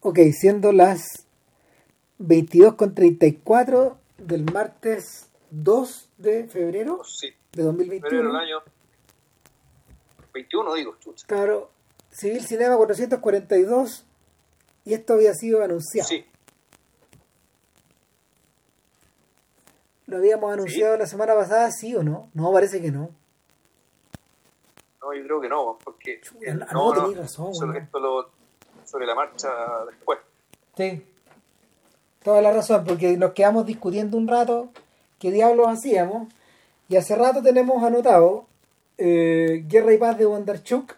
Ok, siendo las 22.34 del martes 2 de febrero Sí, de 2021. febrero del año 21, digo, chucha. Claro, Civil Cinema 442 y esto había sido anunciado. Sí, Lo habíamos anunciado la semana pasada, ¿sí o no? No, parece que no. no, yo creo que no, porque Chuta, no, no, tenés razón, esto lo, sobre la marcha después. Sí. Toda la razón, porque nos quedamos discutiendo un rato qué diablos hacíamos y hace rato tenemos anotado eh, Guerra y Paz de Bondarchuk,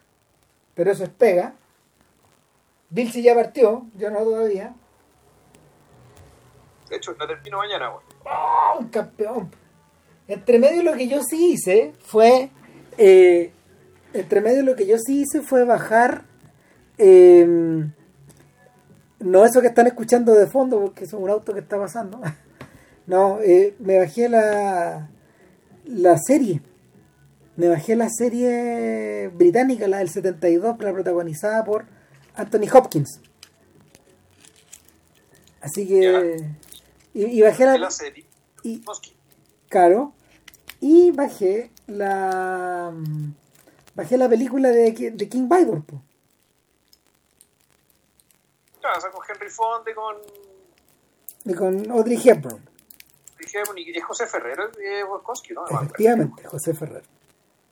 pero eso es pega. Vilsi ya partió, yo no todavía. De hecho, la termino mañana. ¡Oh, un campeón! Entre medio lo que yo sí hice fue. eh, entre medio lo que yo sí hice fue bajar. Eh, no eso que están escuchando de fondo, porque es un auto que está pasando. No, eh, me bajé la. La serie. Me bajé la serie británica, la del 72, la protagonizada por Anthony Hopkins. Así que. Y, y bajé la. la serie. y-. Claro. Y bajé la. Bajé la película de, de King Vidor. po. Claro, o sea, con Henry Fonde, con Y con Audrey Hepburn. Dijimos, y es José Ferrer, eh, Volkowski, ¿no? Efectivamente, José Ferrer.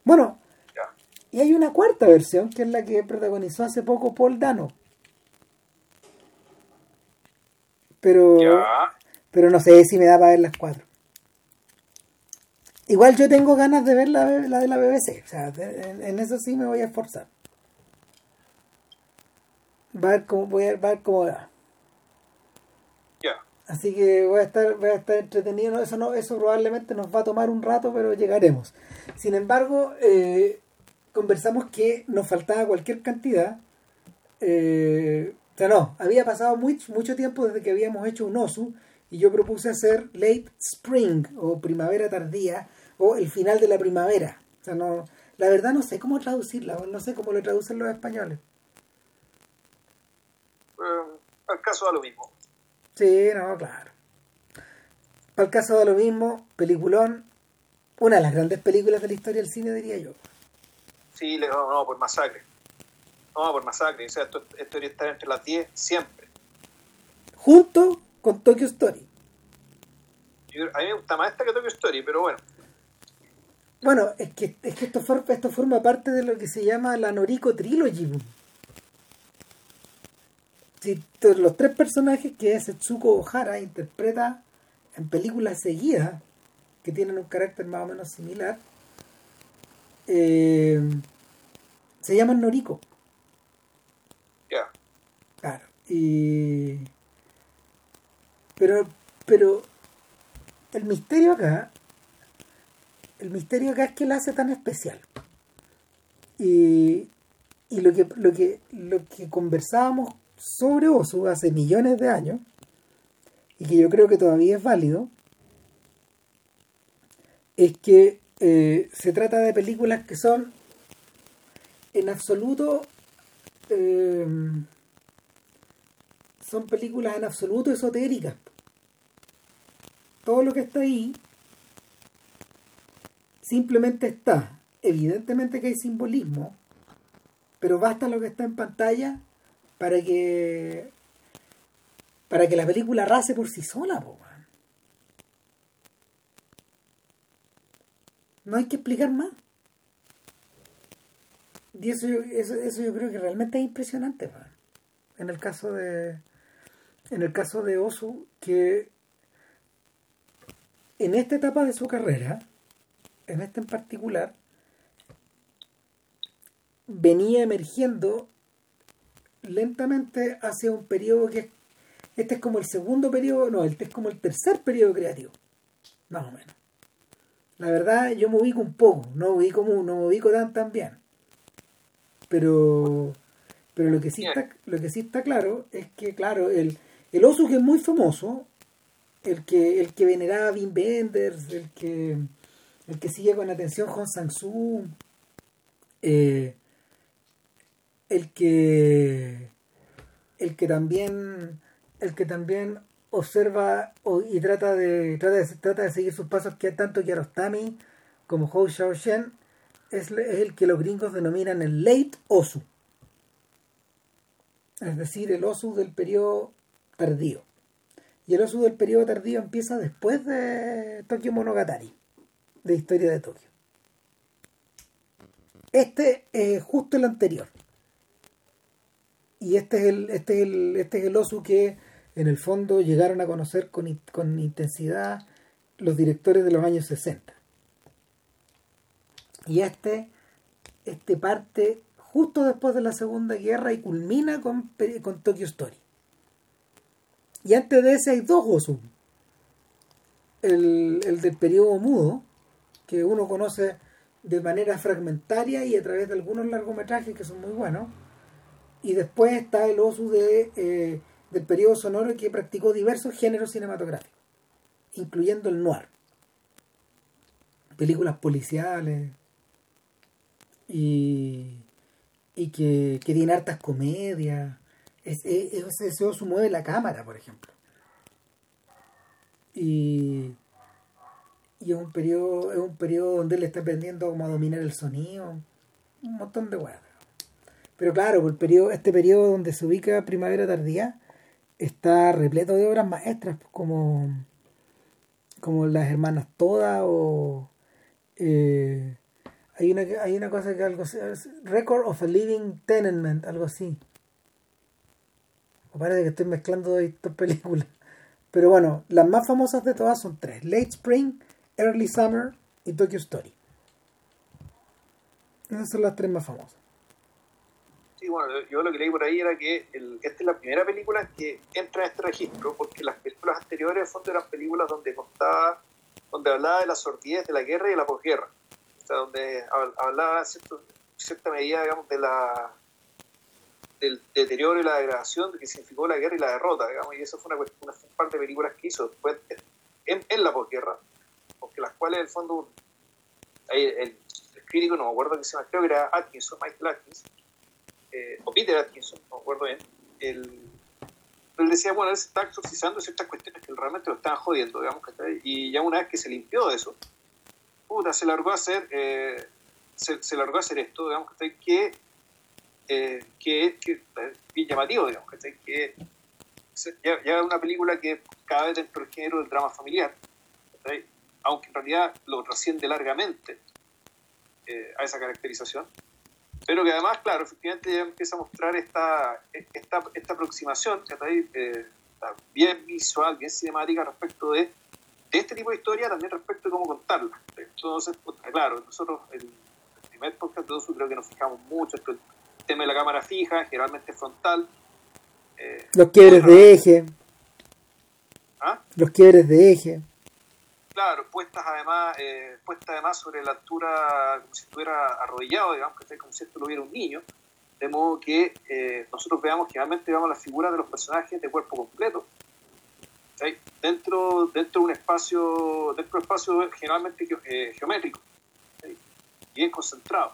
Bueno, Ya. y hay una cuarta versión que es la que protagonizó hace poco Paul Dano. Pero, Ya. pero no sé si me da para ver las cuatro. Igual yo tengo ganas de ver la, la de la BBC. O sea, en, en eso sí me voy a esforzar. Va a ver cómo, voy a, ver cómo va. Así que voy a estar, voy a estar entretenido. ¿no? Eso no, eso probablemente nos va a tomar un rato, pero llegaremos. Sin embargo, eh, conversamos que nos faltaba cualquier cantidad. Eh, o sea, no, había pasado mucho, mucho tiempo desde que habíamos hecho un OSU y yo propuse hacer late spring o primavera tardía o el final de la primavera. O sea, no, la verdad no sé cómo traducirla, no sé cómo lo traducen los españoles. Eh, al caso da lo mismo. Sí, no, claro. Para el caso de lo mismo, peliculón, una de las grandes películas de la historia del cine, diría yo. Sí, le, no, no, por masacre. No, por masacre. O sea, esto, esto debería estar entre las 10 siempre. Junto con Tokyo Story. Yo- a mí me gusta más esta que Tokyo Story, pero bueno. Bueno, es que, es que esto, for- esto forma parte de lo que se llama la Noriko Trilogy. To- los tres personajes que Setsuko Ohara interpreta en películas seguidas, que tienen un carácter más o menos similar, eh, se llaman Noriko. Ya. Claro. Y. Pero, pero. El misterio acá. El misterio acá es que la hace tan especial. Y. Y lo que, lo que, lo que conversábamos sobre Osu hace millones de años, y que yo creo que todavía es válido, es que eh, se trata de películas que son en absoluto eh, son películas en absoluto esotéricas. Todo lo que está ahí simplemente está. Evidentemente que hay simbolismo, pero basta lo que está en pantalla para que para que la película race por sí sola. No hay que explicar más. Y eso, yo- eso, eso yo creo que realmente es impresionante, weón. En el caso de. En el caso de Osu, que en esta etapa de su carrera, en esta en particular, venía emergiendo lentamente hacia un periodo que este es como el segundo periodo, no, este es como el tercer periodo creativo, más o menos. La verdad, yo me ubico un poco, no me ubico, no me ubico tan, tan bien. Pero, pero lo que sí está, lo que sí está claro es que, claro, el, el oso que es muy famoso, el que, el que veneraba a Wim Wenders, el que, el que sigue con atención Hong Sang-soo, eh, el que el que también el que también observa y trata de, trata de trata de seguir sus pasos que tanto Kiarostami como Hou Xiaoshen es, es el que los gringos denominan el late Osu. Es decir el Osu del periodo tardío. Y el Osu del periodo tardío empieza después de Tokyo Monogatari de Historia de Tokio. Este es justo el anterior y este es el este es el este es el Osu que en el fondo llegaron a conocer con, con intensidad los directores de los años 60. Y este, este parte justo después de la Segunda Guerra y culmina con, con Tokyo Story. Y antes de ese hay dos Osu. El, el del periodo mudo, que uno conoce de manera fragmentaria y a través de algunos largometrajes que son muy buenos. Y después está el Osu eh, del periodo sonoro que practicó diversos géneros cinematográficos, incluyendo el noir, películas policiales y, y que, que tiene hartas comedias. Ese es, mueve la cámara, por ejemplo. Y, y es un periodo es un periodo donde él está aprendiendo cómo dominar el sonido un montón de weas pero claro el periodo, este periodo donde se ubica primavera tardía está repleto de obras maestras pues, como como las hermanas todas o eh, hay una hay una cosa que algo Record of a Living Tenement algo así. Parece que estoy mezclando dos películas. Pero bueno las más famosas de todas son tres Late Spring Early Summer y Tokyo Story. Esas son las tres más famosas Bueno, yo lo que leí por ahí era que esta es la primera película que entra en este registro, porque las películas anteriores, en fondo, eran películas donde contaba, donde hablaba de la sordidez de la guerra y de la posguerra. O sea, donde hablaba en cierta medida, digamos, de la del deterioro y la degradación que significó la guerra y la derrota, digamos, y eso fue una, una de películas que hizo después en, en la posguerra, porque las cuales, en el fondo, el, crítico, no me acuerdo que se llama, creo que era Atkinson, Michael Atkinson, eh, o Peter Atkinson, no me acuerdo bien, él, decía, bueno, él se está exorcizando ciertas cuestiones que realmente lo estaban jodiendo, digamos, y ya una vez que se limpió de eso, puta, se largó a hacer, eh, se, largó a hacer esto, digamos, que, eh, que, que, bien llamativo, digamos, que ya, ya, es una película que cada vez dentro del género del drama familiar, aunque en realidad lo trasciende largamente a esa caracterización, pero que además, claro, efectivamente ya empieza a mostrar esta, esta, esta aproximación, eh, bien visual, bien cinemática respecto de, este tipo de historia, también respecto de cómo contarla. Entonces, claro, nosotros el, el primer podcast de creo que nos fijamos mucho en el tema de la cámara fija, generalmente frontal. Eh, Los quiebres de eje. ¿Ah? Los quiebres de eje. Claro, puestas además, eh, puestas además sobre la altura, como si estuviera arrodillado, digamos, que como si esto lo viera un niño, de modo que eh, nosotros veamos, generalmente veamos las figuras de los personajes de cuerpo completo. Dentro, dentro de un espacio, dentro de un espacio generalmente eh, geométrico, bien concentrado,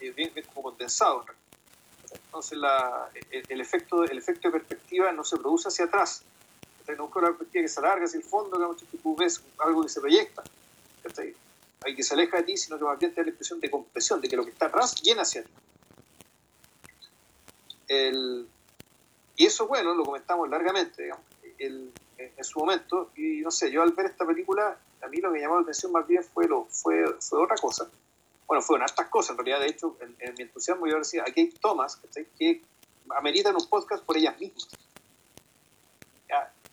bien, bien, como condensado. Entonces la, el, efecto, el efecto de perspectiva no se produce hacia atrás, no una perspectiva que se alarga hacia el fondo, que tú ves algo que se proyecta, hay que se aleja de ti, sino que más bien te da la impresión de compresión, de que lo que está atrás viene hacia ti. y eso, bueno, lo comentamos largamente, digamos, en su momento, y no sé, yo al ver esta película, a mí lo que me llamó la atención más bien fue, lo, fue, fue otra cosa. Bueno, fueron estas cosas, en realidad, de hecho, en, mi entusiasmo yo decía, aquí hay tomas que ameritan un podcast por ellas mismas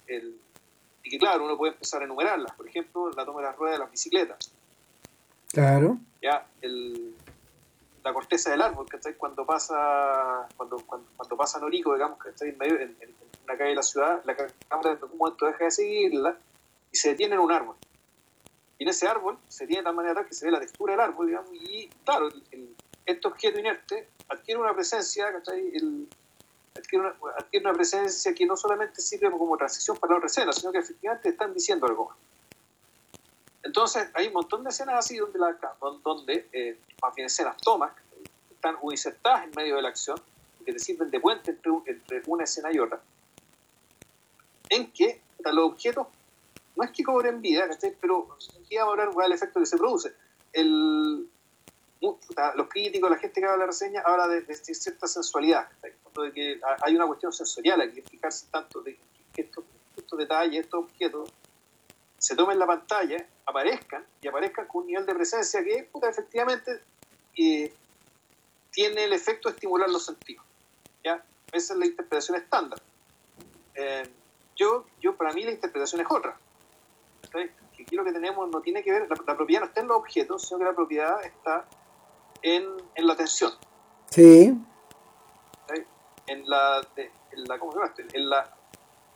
y que claro, uno puede empezar a enumerarlas. Por ejemplo, la toma de las ruedas de las bicicletas. Claro. Ya, el, la corteza del árbol, ¿cachai? Cuando pasa, cuando, cuando, cuando pasa Norico, digamos, que está en medio, en, una calle de la ciudad, la cámara en algún momento deja de seguirla y se detiene en un árbol. Y en ese árbol se tiene de tal manera que se ve la textura del árbol, digamos, y claro, este objeto inerte adquiere una presencia, ¿cachai? El, adquiere una, presencia que no solamente sirve como transición para la otra escena, sino que efectivamente están diciendo algo Entonces, hay un montón de escenas así donde, la, donde eh, más bien escenas tomas, están insertadas en medio de la acción, que te sirven de puente entre, una escena y otra, en que los objetos no es que cobren vida, pero aquí vamos a hablar del efecto que se produce. Los críticos, la gente que habla de la reseña, habla de, cierta sensualidad, de que hay una cuestión sensorial aquí, fijarse tanto de que estos, detalles, estos objetos, se tomen la pantalla, aparezcan y aparezcan con un nivel de presencia que efectivamente eh, tiene el efecto de estimular los sentidos. ¿ya? Esa es la interpretación estándar. Eh, yo, yo, para mí la interpretación es otra. Que aquí lo que tenemos no tiene que ver, la, propiedad no está en los objetos, sino que la propiedad está en, en la atención. Sí. En la, en la, ¿cómo se llama? En la,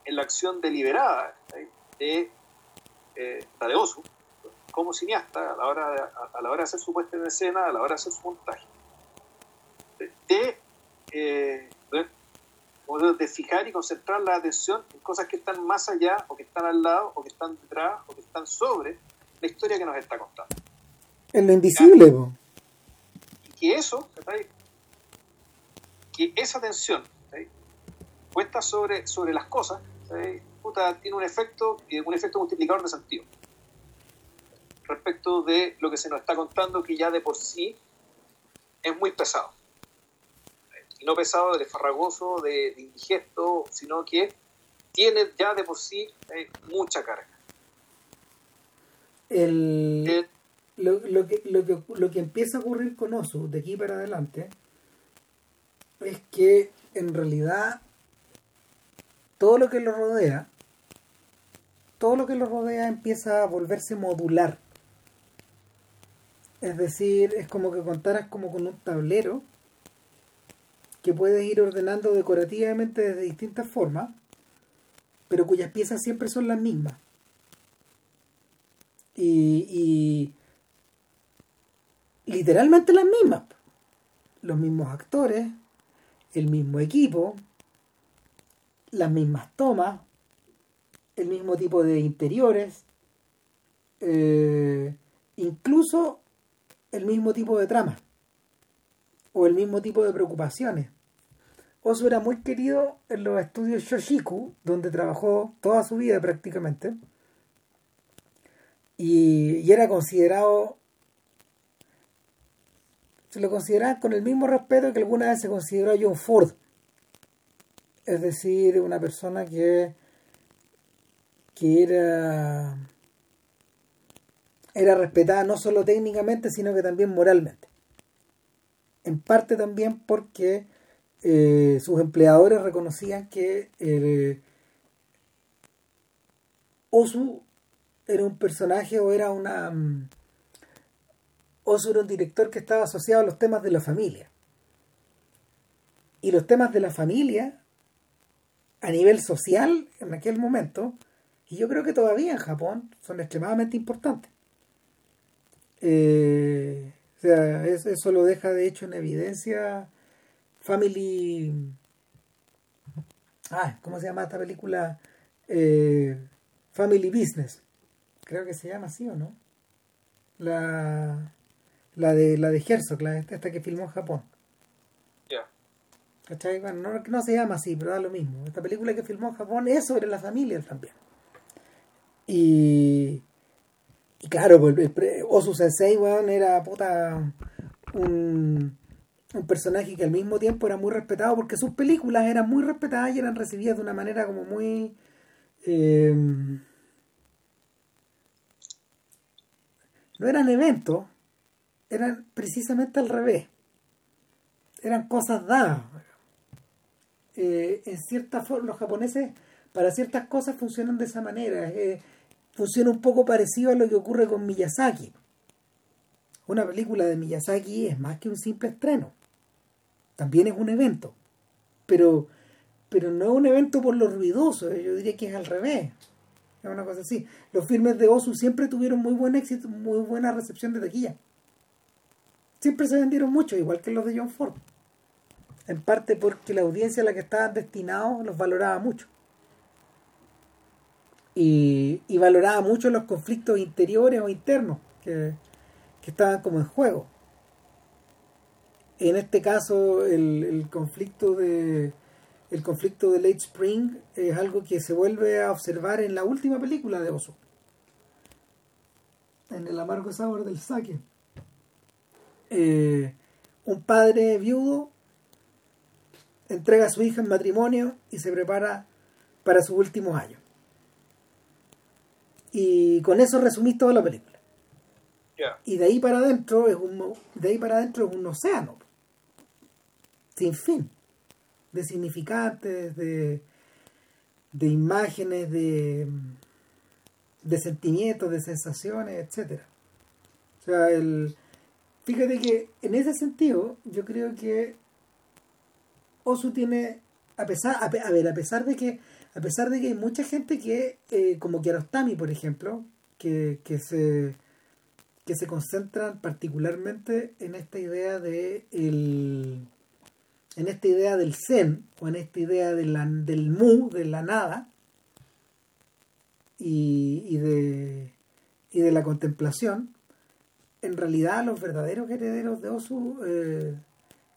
en la acción deliberada de, eh, de Osu, como cineasta, a la, hora de, a, la hora de hacer su puesta en escena, a la hora de hacer su montaje. De, eh, de fijar y concentrar la atención en cosas que están más allá, o que están al lado, o que están detrás, o que están sobre la historia que nos está contando. En lo invisible, Y que eso, que esa atención puesta sobre, sobre las cosas, tiene un efecto, eh, un efecto multiplicador de sentido respecto de lo que se nos está contando, que ya de por sí es muy pesado. No pesado, de farragoso, de, indigesto, sino que tiene ya de por sí eh, mucha carga. El, lo, lo, que, lo, que, lo que empieza a ocurrir con Osu de aquí para adelante es que en realidad todo lo que lo rodea, todo lo que lo rodea empieza a volverse modular. Es decir, es como que contaras como con un tablero que puedes ir ordenando decorativamente de distintas formas, pero cuyas piezas siempre son las mismas. Y, literalmente las mismas. Los mismos actores, el mismo equipo, las mismas tomas, el mismo tipo de interiores, eh, incluso el mismo tipo de trama o el mismo tipo de preocupaciones. Osu era muy querido en los estudios Shoshiku, donde trabajó toda su vida prácticamente, y, era considerado, se lo consideraban con el mismo respeto que alguna vez se consideró a John Ford, es decir, una persona que, que era, era respetada no solo técnicamente, sino que también moralmente. En parte también porque eh, sus empleadores reconocían que el Osu era un personaje o era una... Osu era un director que estaba asociado a los temas de la familia. Y los temas de la familia, a nivel social, en aquel momento, y yo creo que todavía en Japón, son extremadamente importantes. Eh, o sea, eso lo deja de hecho en evidencia Family... Ah, ¿cómo se llama esta película? Eh, Family Business. Creo que se llama así o no. La, la de la de Herzog, la esta, que filmó en Japón. Ya. ¿Cachai? Bueno, no, no se llama así, pero da lo mismo. Esta película que filmó en Japón es sobre la familia también. Y y claro, pues, el, Osu Sensei, weón, era puta un, un, personaje que al mismo tiempo era muy respetado porque sus películas eran muy respetadas y eran recibidas de una manera como muy... Eh, no eran eventos, eran precisamente al revés. Eran cosas dadas. Eh, en cierta forma, los japoneses para ciertas cosas funcionan de esa manera. Eh, funciona un poco parecido a lo que ocurre con Miyazaki. Una película de Miyazaki es más que un simple estreno. También es un evento. Pero, pero no es un evento por lo ruidoso, eh, yo diría que es al revés. Es una cosa así. Los filmes de Osu siempre tuvieron muy buen éxito, muy buena recepción de taquilla. Siempre se vendieron mucho, igual que los de John Ford. En parte porque la audiencia a la que estaban destinados los valoraba mucho y, valoraba mucho los conflictos interiores o internos que, estaban como en juego. En este caso, el, conflicto de el conflicto de Late Spring es algo que se vuelve a observar en la última película de Oso. En el amargo sabor del saque. Eh, un padre viudo entrega a su hija en matrimonio y se prepara para sus últimos años. Y con eso resumís toda la película. Y de ahí para adentro es un de ahí para adentro es un océano. Sin fin. De significantes, de, de imágenes, de, de sentimientos, de sensaciones, etcétera. O sea, el, fíjate que en ese sentido yo creo que Osu tiene a pesar a, ver a pesar de que a pesar de que hay mucha gente que eh, como Kiarostami por ejemplo que, que se que se concentran particularmente en esta idea de el, en esta idea del zen o en esta idea de del mu de la nada y, y de y de la contemplación en realidad los verdaderos herederos de Osu eh,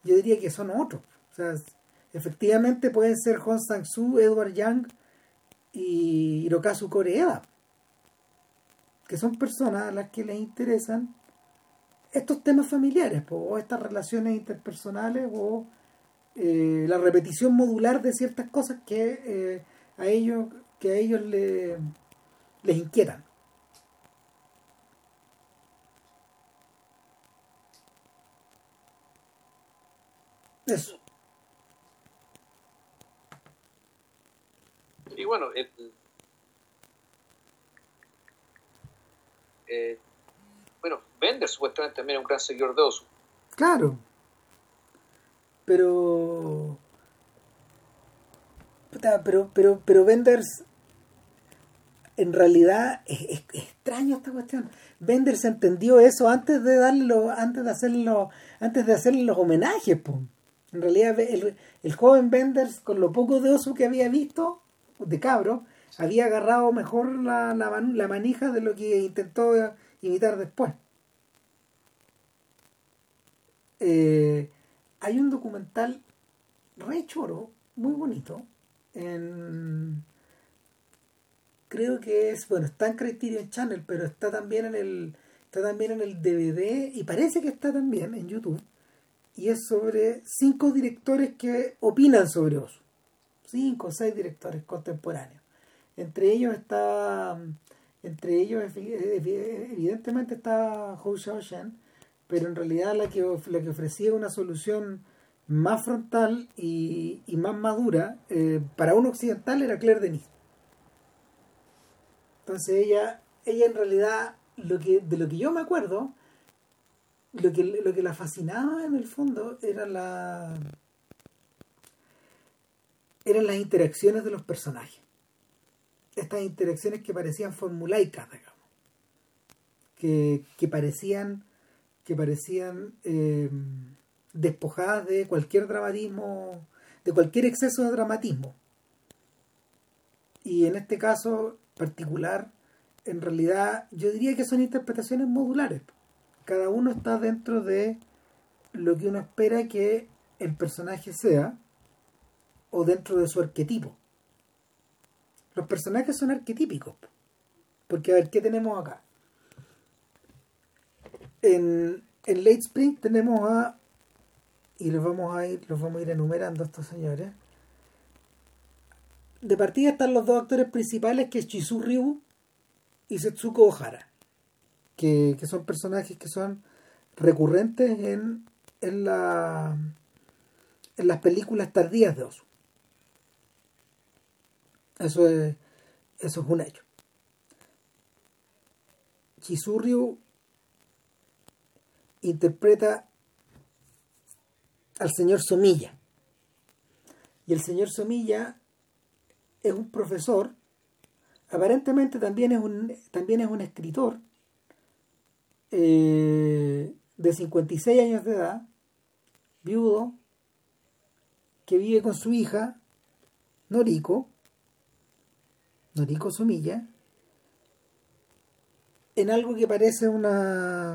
yo diría que son otros. O sea efectivamente pueden ser Hong Sang-soo, Edward Yang y Hirokazu Koreeda que son personas a las que les interesan estos temas familiares o estas relaciones interpersonales o eh, la repetición modular de ciertas cosas que eh, a ellos que a ellos les inquietan eso y bueno eh, bueno, Bender supuestamente también es un gran seguidor de Osu. Claro. Pero. Pero, pero, pero Benders. En realidad es, extraño esta cuestión. Benders entendió eso antes de darlo, antes de hacerlo, antes de hacerle los homenajes, En realidad el, el joven Benders, con lo poco de oso que había visto, de cabro, había agarrado mejor la, la, manija de lo que intentó imitar después. Eh, hay un documental re choro, muy bonito, en, creo que es, bueno, está en Criterion Channel, pero está también en el está también en el DVD y parece que está también en YouTube y es sobre cinco directores que opinan sobre Oso. Cinco o seis directores contemporáneos. Entre ellos está, entre ellos evidentemente está Hou Xiaoshen, pero en realidad la que, la que ofrecía una solución más frontal y, más madura eh, para un occidental era Claire Denis. Entonces ella, ella en realidad, lo que, de lo que yo me acuerdo, lo que, lo que la fascinaba en el fondo era la eran las interacciones de los personajes estas interacciones que parecían formulaicas, digamos, que, que parecían, que parecían eh, despojadas de cualquier dramatismo, de cualquier exceso de dramatismo. Y en este caso particular, en realidad yo diría que son interpretaciones modulares. Cada uno está dentro de lo que uno espera que el personaje sea o dentro de su arquetipo. Los personajes son arquetípicos. Porque a ver, ¿qué tenemos acá? En, en Late Spring tenemos a. Y los vamos a ir, los vamos a ir enumerando estos señores. De partida están los dos actores principales, que es Chizu Ryu y Setsuko Ohara. Que, que son personajes que son recurrentes en, en, la, en las películas tardías de Osu. Eso es, eso es un hecho. Chisurryu interpreta al señor Somilla. Y el señor Somilla es un profesor, aparentemente también es un, también es un escritor eh, de 56 años de edad, viudo, que vive con su hija, Noriko, Noriko Sumilla en algo que parece una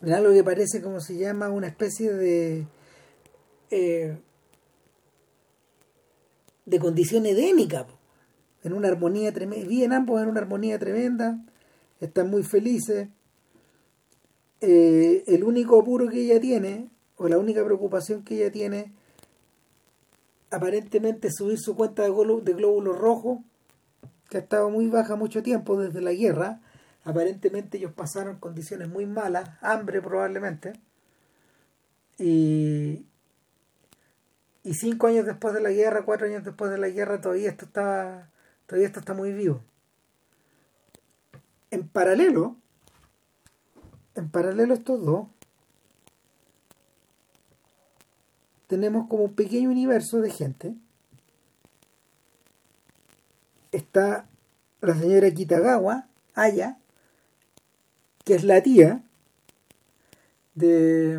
en algo que parece como se llama una especie de eh, de condición edémica en una armonía tremenda bien ambos en una armonía tremenda están muy felices. Eh, el único apuro que ella tiene o la única preocupación que ella tiene aparentemente subir su cuenta de, de glóbulos rojos que ha estado muy baja mucho tiempo desde la guerra. Aparentemente ellos pasaron condiciones muy malas, hambre probablemente, y, y cinco años después de la guerra, cuatro años después de la guerra, todavía esto está, todavía esto está muy vivo. En paralelo, en paralelo a estos dos, tenemos como un pequeño universo de gente. Está la señora Kitagawa, Aya, que es la tía de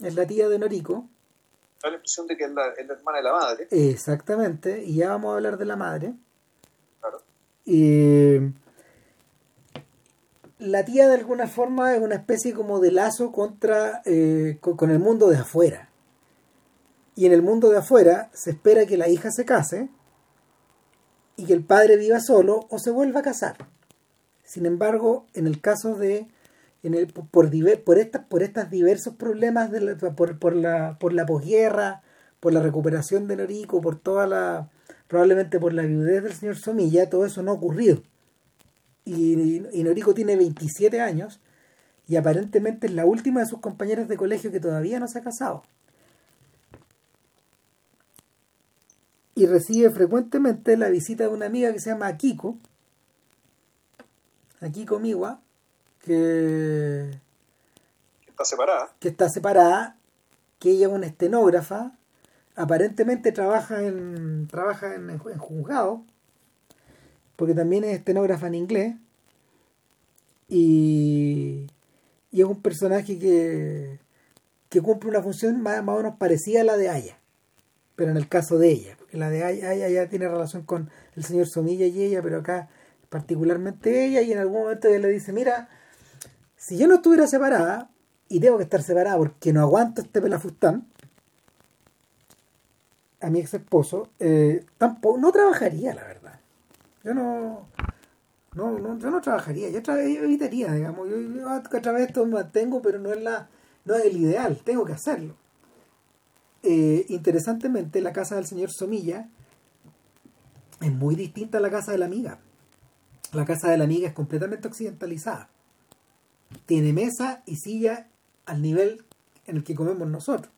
es la tía de Noriko. Da la impresión de que es la, hermana de la madre. Exactamente y ya vamos a hablar de la madre. Claro. Y la tía de alguna forma es una especie como de lazo contra eh, con, el mundo de afuera y en el mundo de afuera se espera que la hija se case y que el padre viva solo o se vuelva a casar sin embargo en el caso de por, por, estas, por estos diversos problemas, de por, por, la, por la posguerra, por la recuperación de Noriko, por toda la, probablemente por la viudez del señor Somilla, todo eso no ha ocurrido. Y, y, Noriko tiene 27 años y aparentemente es la última de sus compañeros de colegio que todavía no se ha casado. Y recibe frecuentemente la visita de una amiga que se llama Akiko, Akiko Miwa, que, está separada. Que está separada, que ella es una estenógrafa, aparentemente trabaja en trabaja en, juzgado, porque también es estenógrafa en inglés, y, y es un personaje que, que cumple una función más, o menos parecida a la de Aya, pero en el caso de ella, porque la de Aya, Aya ya tiene relación con el señor Somilla y ella, pero acá particularmente ella, y en algún momento ella le dice, mira, si yo no estuviera separada, y tengo que estar separada porque no aguanto este pelafustán, a mi ex esposo, eh, tampoco, no trabajaría, la verdad. Yo no, no, no yo no trabajaría, yo, evitaría, digamos, yo, a través de esto mantengo, pero no es la, no es el ideal, tengo que hacerlo. Eh, interesantemente, la casa del señor Somilla es muy distinta a la casa de la amiga. La casa de la amiga es completamente occidentalizada tiene mesa y silla al nivel en el que comemos nosotros.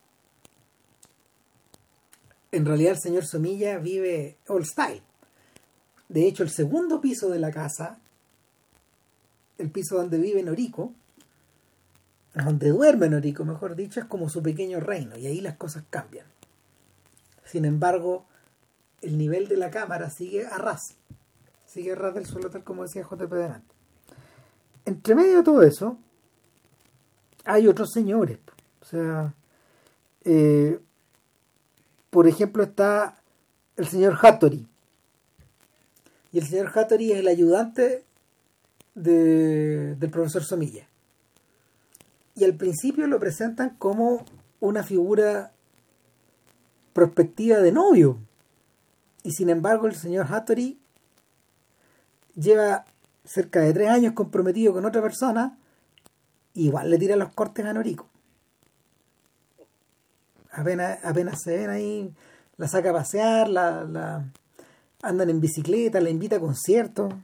En realidad el señor Somilla vive all style. De hecho, el segundo piso de la casa, el piso donde vive Noriko, donde duerme Noriko, mejor dicho, es como su pequeño reino y ahí las cosas cambian. Sin embargo, el nivel de la cámara sigue a ras. Sigue a ras del suelo, tal como decía JP delante entre medio de todo eso, hay otros señores. O sea, eh, por ejemplo, está el señor Hattori. Y el señor Hattori es el ayudante del profesor Somilla. Y al principio lo presentan como una figura prospectiva de novio. Y sin embargo, el señor Hattori lleva cerca de tres años comprometido con otra persona, igual le tira los cortes a Noriko. Apenas, apenas se ven ahí, la saca a pasear, la, la andan en bicicleta, la invita a conciertos.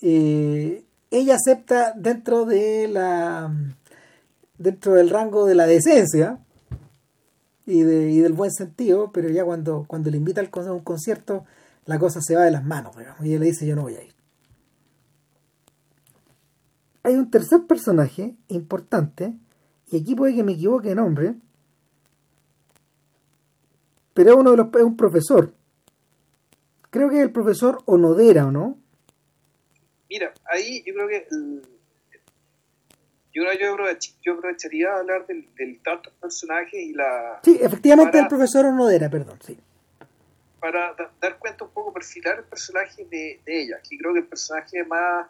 Eh, ella acepta dentro de la dentro del rango de la decencia y, de, y del buen sentido, pero ya cuando, cuando le invita a un concierto la cosa se va de las manos, y ella le dice yo no voy a ir. Hay un tercer personaje importante, y aquí puede que me equivoque de nombre, pero es, uno de los, es un profesor. Creo que es el profesor Onodera, ¿o no? Mira, ahí yo creo que yo, yo, aprovecharía a hablar del, del tanto personaje y la... Sí, efectivamente el profesor Onodera, perdón, sí para dar cuenta un poco, perfilar el personaje de, ella, que creo que el personaje más,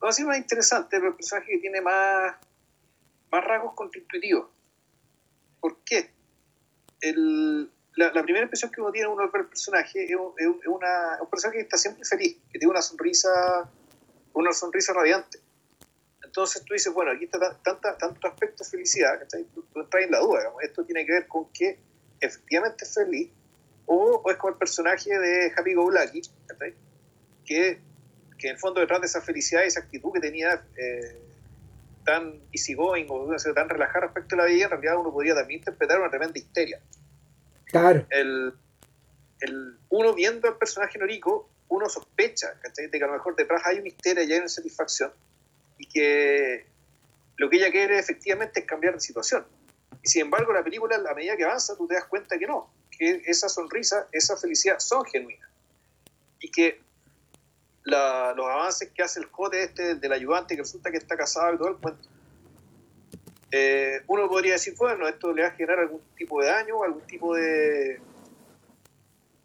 no sé más interesante, pero el personaje que tiene más, más rasgos contraintuitivos. ¿Por qué? El, la, primera impresión que uno tiene uno ver el personaje es, un, una, un personaje que está siempre feliz, que tiene una sonrisa, una sonrisa radiante. Entonces tú dices, bueno, aquí está tanta, tanto aspecto de felicidad, que tú, tú la duda, esto tiene que ver con que efectivamente es feliz, o, es como el personaje de Happy Go Lucky, que, que en el fondo detrás de esa felicidad y esa actitud que tenía eh, tan easygoing o tan relajada respecto a la vida, en realidad uno podría también interpretar una tremenda histeria. El, el, uno viendo al personaje Noriko, uno sospecha de que a lo mejor detrás hay una histeria y hay una satisfacción y que lo que ella quiere efectivamente es cambiar de situación. Y sin embargo, la película, a medida que avanza, tú te das cuenta que no, que esa sonrisa, esa felicidad son genuinas. Y que los avances que hace el jote este del ayudante, que resulta que está casado y todo el cuento, eh, uno podría decir, bueno, esto le va a generar algún tipo de daño, algún tipo de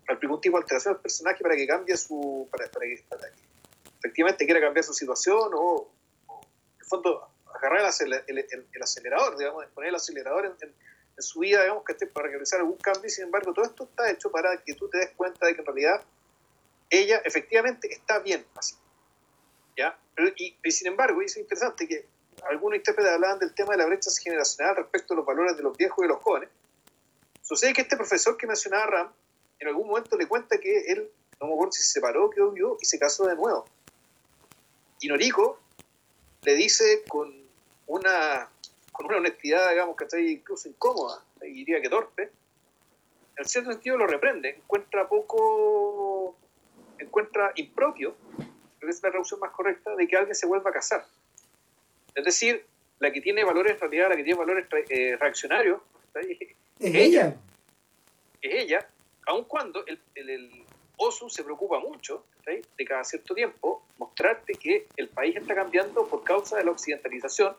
algún tipo de alteración al personaje para que cambie su para, que, efectivamente quiera cambiar su situación o, en el fondo agarrar el, acelerador, digamos, poner el acelerador en, su vida, digamos, que esté para realizar algún cambio, y sin embargo todo esto está hecho para que tú te des cuenta de que en realidad ella efectivamente está bien así. ¿Ya? y, y, sin embargo, y es interesante que algunos intérpretes hablaban del tema de la brecha generacional respecto a los valores de los viejos y de los jóvenes. Sucede que este profesor que mencionaba Ram, en algún momento le cuenta que él, no me acuerdo si se separó, que obvio, y se casó de nuevo. Y Noriko le dice con una, con una honestidad, digamos, que está incluso incómoda, y diría que torpe, en cierto sentido lo reprende, encuentra poco, encuentra impropio, que es la traducción más correcta, de que alguien se vuelva a casar. Es decir, la que tiene valores, realidad, la que tiene valores eh, reaccionarios, es ella. Es ella, aun cuando el, el, OSU se preocupa mucho de cada cierto tiempo mostrarte que el país está cambiando por causa de la occidentalización,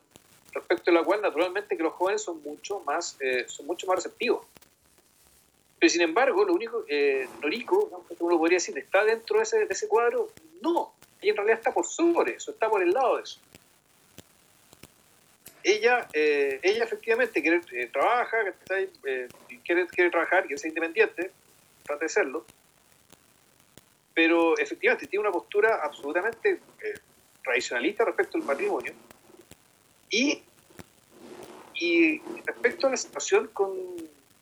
respecto a la cual naturalmente que los jóvenes son mucho más, eh, son mucho más receptivos. Pero sin embargo, lo único, eh, Noriko, uno podría decir, ¿está dentro de ese, de ese cuadro? No, ella en realidad está por sobre eso, está por el lado de eso ella, eh, ella efectivamente quiere, eh, trabaja, eh, quiere, quiere trabajar, quiere ser independiente, trata de serlo, pero efectivamente tiene una postura absolutamente tradicionalista respecto al matrimonio. Y, y respecto a la situación con,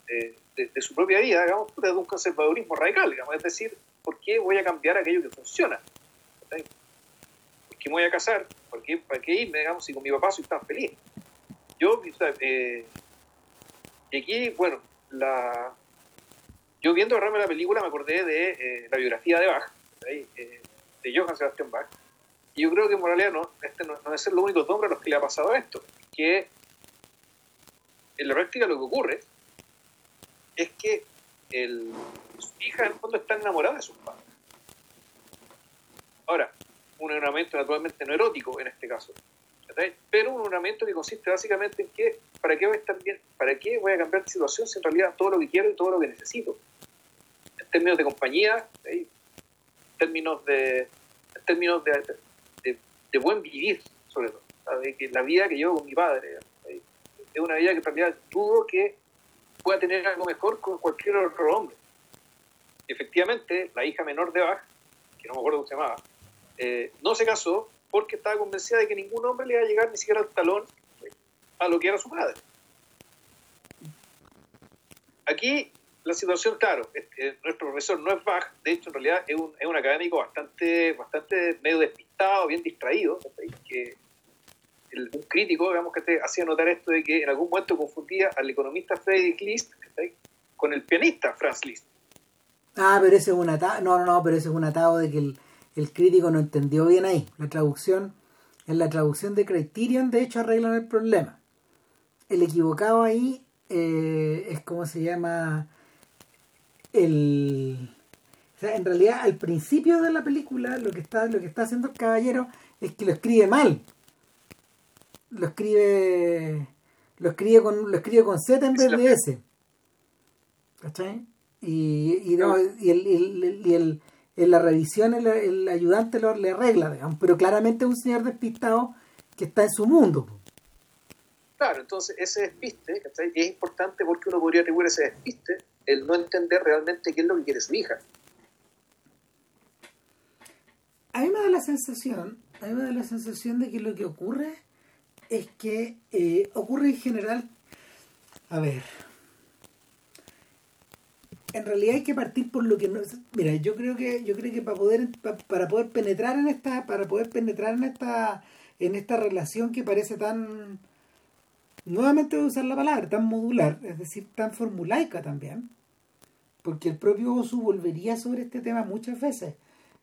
de, su propia vida, digamos, de un conservadurismo radical, digamos, es decir, ¿por qué voy a cambiar aquello que funciona? ¿Por qué me voy a casar? ¿Por qué, ¿Para qué irme, digamos, si con mi papá soy tan feliz? Yo, eh, y aquí, bueno, la, yo viendo realmente la película me acordé de eh, la biografía de Bach, eh, de Johann Sebastian Bach, y yo creo que en realidad no, este no, no es ser los únicos a los que le ha pasado esto, que en la práctica lo que ocurre es que el, su hija en el fondo está enamorada de sus padres. Ahora, un enamoramiento naturalmente no erótico en este caso, pero un ornamento que consiste básicamente en que, ¿para qué voy a estar bien? ¿Para qué voy a cambiar de situación si en realidad todo lo que quiero y todo lo que necesito? En términos de compañía, en términos de, términos de, de, buen vivir, sobre todo, de que la vida que llevo con mi padre es una vida que en realidad dudo que pueda tener algo mejor con cualquier otro hombre. efectivamente, la hija menor de Bach, que no me acuerdo cómo se llamaba, eh, no se casó porque estaba convencida de que ningún hombre le iba a llegar ni siquiera al talón a lo que era su padre. Aquí la situación, claro, nuestro profesor no es Bach, de hecho en realidad es un, es un académico bastante, bastante medio despistado, bien distraído, que un crítico, digamos, que te hacía notar esto de que en algún momento confundía al economista Friedrich List con el pianista Franz Liszt. Ah, pero ese es un atado, no, no, no, pero ese es un atado de que el, el crítico no entendió bien ahí. La traducción, en la traducción de Criterion, de hecho, arreglan el problema. El equivocado ahí eh, es como se llama el o sea, en realidad al principio de la película lo que está lo que está haciendo el caballero es que lo escribe mal lo escribe lo escribe con lo escribe con Z en vez de S ¿cachai? y, y, no, y el, y el en la revisión el, ayudante lo, le arregla, digamos, pero claramente es un señor despistado que está en su mundo. Claro, entonces ese despiste es importante porque uno podría atribuir ese despiste el no entender realmente qué es lo que quiere su hija. A mí me da la sensación, a mí me da la sensación de que lo que ocurre es que eh, ocurre en general, a ver, en realidad hay que partir por lo que no mira yo creo que yo creo que para poder para poder penetrar en esta para poder penetrar en esta en esta relación que parece tan nuevamente voy a usar la palabra tan modular es decir tan formulaica también porque el propio Osu volvería sobre este tema muchas veces.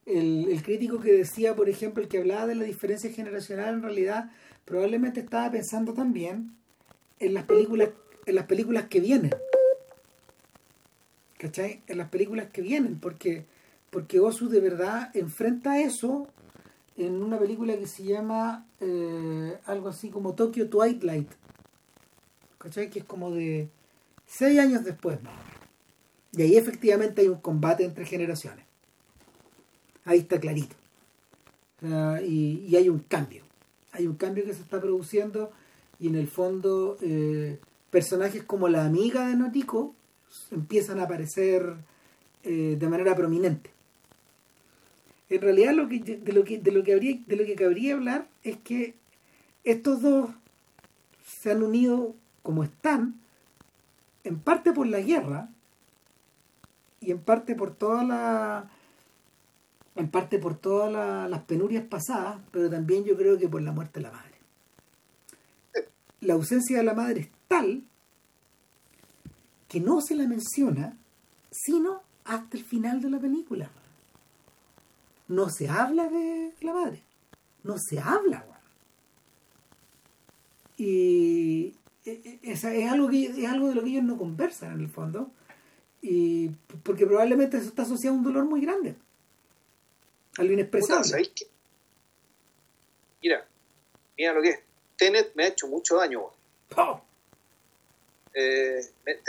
El, el crítico que decía por ejemplo el que hablaba de la diferencia generacional en realidad probablemente estaba pensando también en las películas en las películas que vienen ¿cachai? En las películas que vienen, porque, porque Osu de verdad enfrenta eso en una película que se llama eh, algo así como Tokyo Twilight, ¿cachai? Que es como de seis años después, Y ahí efectivamente hay un combate entre generaciones. Ahí está clarito. y, y, hay un cambio. Hay un cambio que se está produciendo y en el fondo eh, personajes como la amiga de Notico empiezan a aparecer eh, de manera prominente. En realidad de, lo que, de, lo que habría, de lo que cabría hablar es que estos dos se han unido como están, en parte por la guerra y en parte por en parte por todas las penurias pasadas, pero también yo creo que por la muerte de la madre. La ausencia de la madre es tal que no se la menciona sino hasta el final de la película. No se habla de la madre. No se habla, Y e, e, es, algo que, es algo de lo que ellos no conversan en el fondo. Y porque probablemente eso está asociado a un dolor muy grande. Algo inexpresable. Mira, mira lo que es. Tenet me ha hecho mucho daño. Eh,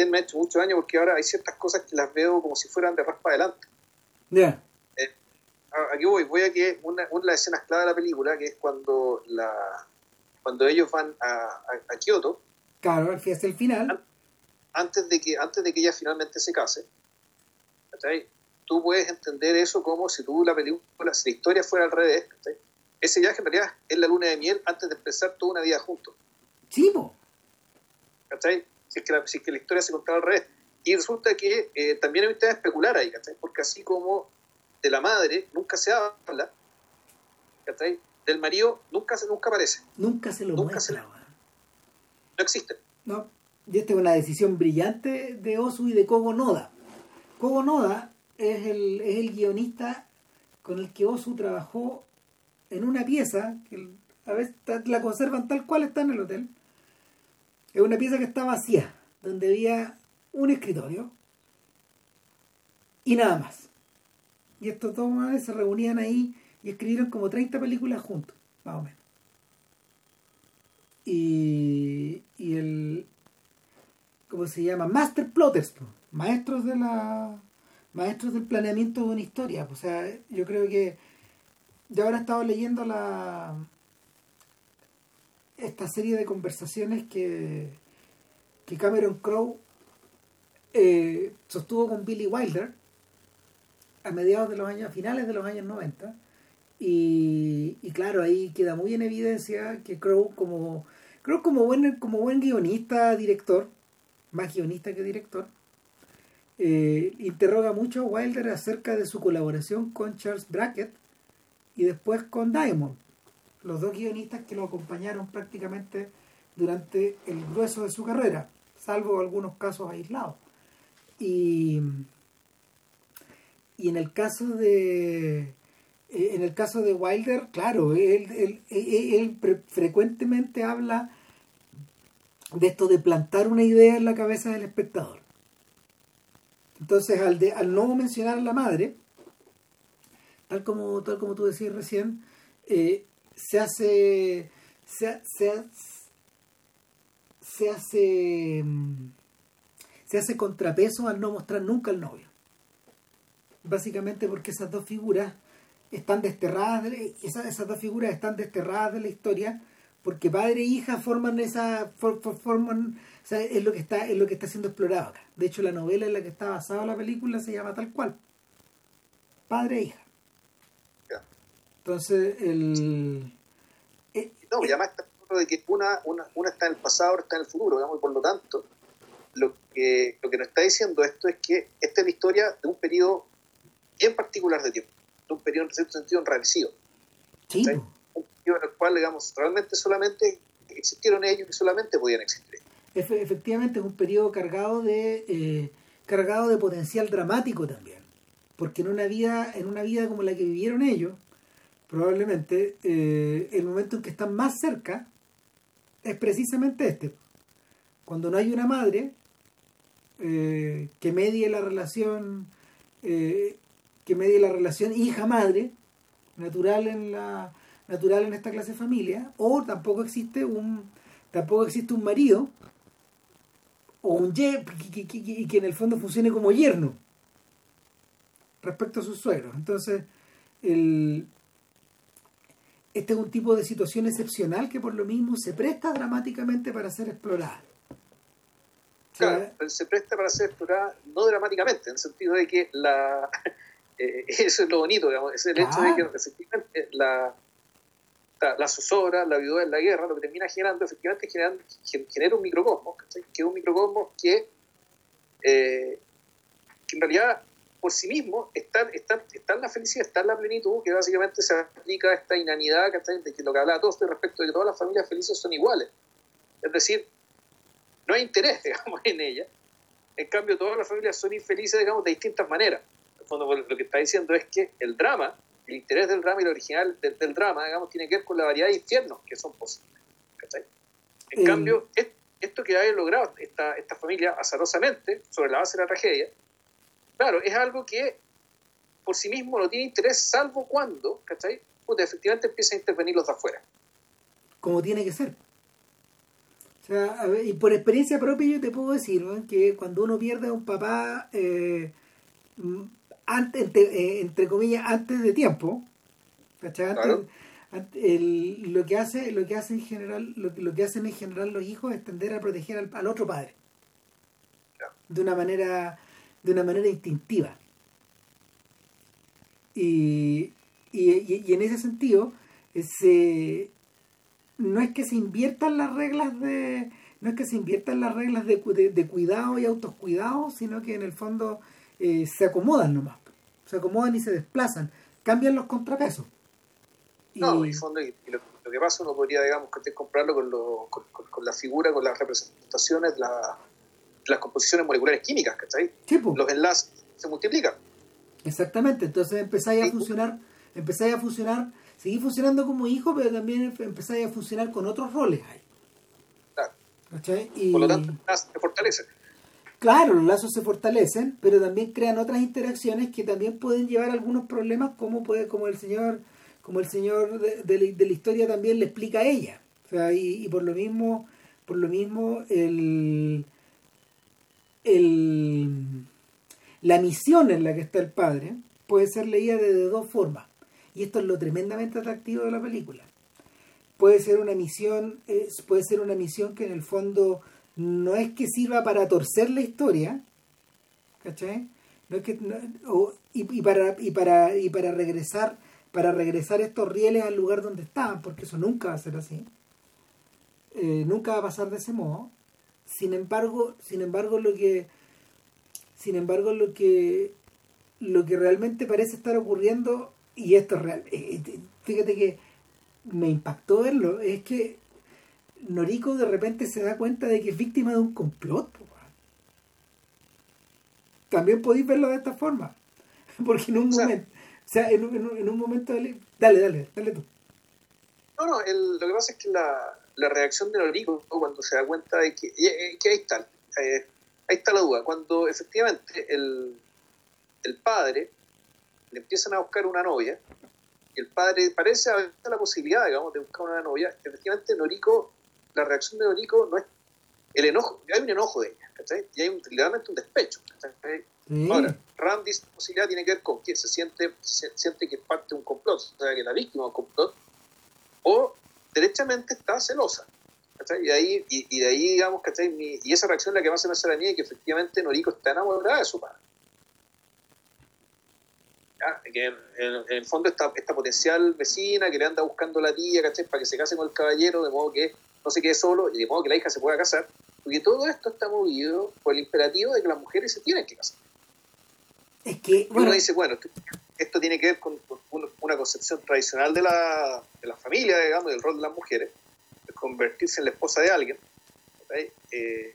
me, ha hecho mucho daño porque ahora hay ciertas cosas que las veo como si fueran de raspa adelante. Ya. Eh, aquí voy, voy a que una, una de las escenas clave de la película, que es cuando la cuando ellos van a, a, Kioto. Claro, hasta el final. Antes de que, antes de que ella finalmente se case. Tú puedes entender eso como si tú la película, si la historia fuera al revés. Ese viaje en realidad es la luna de miel antes de empezar toda una vida juntos. Sí, ¿Cachai? Si es que la, si que la historia se contaba al revés. Y resulta que eh, también hay un tema especular ahí, ¿cachai? Porque así como de la madre nunca se habla, ¿cachai? Del marido nunca, se, nunca aparece. Nunca se lo nunca muestra. no existe. No. Y esta es una decisión brillante de Osu y de Kogo Noda. Kogo Noda es el, es el guionista con el que Osu trabajó en una pieza que a veces la conservan tal cual está en el hotel es una pieza que está vacía, donde había un escritorio y nada más. Y estos dos madres se reunían ahí y escribieron como 30 películas juntos, más o menos. Y, y el, ¿cómo se llama? Master Plotters, maestros de la maestros del planeamiento de una historia. O sea, yo creo que yo ahora he estado leyendo la esta serie de conversaciones que, que Cameron Crowe eh, sostuvo con Billy Wilder a mediados de los años, finales de los años 90. Y, claro, ahí queda muy en evidencia que Crowe como, Crowe como buen, como buen guionista, director, más guionista que director, eh, interroga mucho a Wilder acerca de su colaboración con Charles Brackett y después con Diamond los dos guionistas que lo acompañaron prácticamente durante el grueso de su carrera, salvo algunos casos aislados. Y, y en el caso de eh, en el caso de Wilder, claro, él, él, frecuentemente habla de esto de plantar una idea en la cabeza del espectador. Entonces, al, de, al no mencionar a la madre, tal como, tal como tú decías recién, eh, se hace se, se, se hace se hace contrapeso al no mostrar nunca al novio. Básicamente porque esas dos figuras están desterradas de, esas, esas dos figuras están desterradas de la historia porque padre e hija forman esa forman es lo que está es lo que está siendo explorado acá. De hecho la novela en la que está basada la película se llama tal cual. Padre e hija entonces el eh, no y además está de que una, una, una está en el pasado otra está en el futuro digamos y por lo tanto lo que lo que nos está diciendo esto es que esta es la historia de un periodo bien particular de tiempo de un periodo en cierto sentido enrarecido. Sí. En el cual, digamos, realmente solamente existieron ellos y solamente podían existir. Efectivamente, es un periodo cargado de eh, cargado de potencial dramático también, porque en una vida en una vida como la que vivieron ellos, probablemente eh, el momento en que están más cerca es precisamente este, cuando no hay una madre eh, que medie la relación que medie la relación hija madre natural en la natural en esta clase de familia, o tampoco existe un, tampoco existe un marido o un ye que, que, en el fondo funcione como yerno respecto a sus suegros. Entonces, el, este es un tipo de situación excepcional que por lo mismo se presta dramáticamente para ser explorada. Claro, se presta para ser explorada no dramáticamente, en el sentido de que la eh, eso es lo bonito, digamos, es el hecho de que efectivamente la, la zozobra, la viuda en la guerra, lo que termina generando, efectivamente, generando, genera un microcosmos, que es un microcosmos que, eh, que en realidad por sí mismo está, está, está, en la felicidad, está en la plenitud, que básicamente se aplica a esta inanidad, de que lo que hablaba todos respecto de que todas las familias felices son iguales. Es decir, no hay interés, digamos, en ella. En cambio, todas las familias son infelices, digamos, de distintas maneras. En el fondo, lo que está diciendo es que el drama el interés del drama y lo original del, drama, digamos, tiene que ver con la variedad de infiernos que son posibles. En cambio, esto que ha logrado esta, esta familia azarosamente, sobre la base de la tragedia, claro, es algo que por sí mismo no tiene interés, salvo cuando, ¿cachai? efectivamente empieza a intervenir los de afuera. Como tiene que ser. O sea, y por experiencia propia yo te puedo decir que cuando uno pierde a un papá eh, antes, entre, eh, comillas, antes de tiempo, lo que hace, lo que hace en general, lo, que hacen en general los hijos es tender a proteger al, otro padre. De una manera, de una manera instintiva. Y, y, en ese sentido, no es que se inviertan las reglas de no es que se inviertan las reglas de, de, cuidado y autocuidado, sino que en el fondo eh, se acomodan nomás se acomodan y se desplazan, cambian los contrapesos. No, y, fondo, y lo, que pasa uno podría, digamos, que comprarlo con, lo, con, con, la figura, con las representaciones, la, las composiciones moleculares químicas, ¿cachai? Los enlaces se multiplican. Exactamente, entonces empezáis a funcionar, empezáis a funcionar, seguís funcionando como hijo, pero también empezáis a funcionar con otros roles ahí. Claro. Y... Por lo tanto, se fortalece. Claro, los lazos se fortalecen, pero también crean otras interacciones que también pueden llevar a algunos problemas, como puede, como el señor, como el señor de, la historia también le explica a ella. O sea, y, por lo mismo, por lo mismo, el, la misión en la que está el padre puede ser leída de, dos formas. Y esto es lo tremendamente atractivo de la película. Puede ser una misión, puede ser una misión que en el fondo no es que sirva para torcer la historia, ¿cachai? No es que, y, para, y, para, y para regresar para regresar estos rieles al lugar donde estaban, porque eso nunca va a ser así. Eh, nunca va a pasar de ese modo. Sin embargo, sin embargo, lo que sin embargo lo que lo que realmente parece estar ocurriendo y esto es real, eh, eh, fíjate que me impactó verlo, es que Noriko de repente se da cuenta de que es víctima de un complot. También podéis verlo de esta forma. Porque en un momento, o sea, en, un momento, dale, dale, dale tú. No, no, lo que pasa es que la, la reacción de Noriko cuando se da cuenta de que, eh, que ahí está, eh, ahí está la duda, cuando efectivamente el, el padre le empiezan a buscar una novia, y el padre parece haber la posibilidad, digamos, de buscar una novia, efectivamente Noriko la reacción de Dorico no es el enojo, hay un enojo de ella, ¿cachai? Y hay un, literalmente un despecho. Ahora, Randy, esa posibilidad tiene que ver con que se siente, se siente que es parte de un complot, o sea, que la víctima de un complot, o derechamente estaba celosa. Y, ahí, y, de ahí, digamos, ¿cachai? y esa reacción la que más se me hace a mí es que efectivamente Noriko está enamorada de su padre. Que en, el fondo esta, esta potencial vecina que le anda buscando la tía, ¿cachai? Para que se case con el caballero, de modo que no se quede solo y de modo que la hija se pueda casar. Porque todo esto está movido por el imperativo de que las mujeres se tienen que casar. Es que, bueno, uno dice, bueno, esto tiene que ver con, una concepción tradicional de la, de la familia, digamos, del rol de las mujeres, de convertirse en la esposa de alguien. Eh,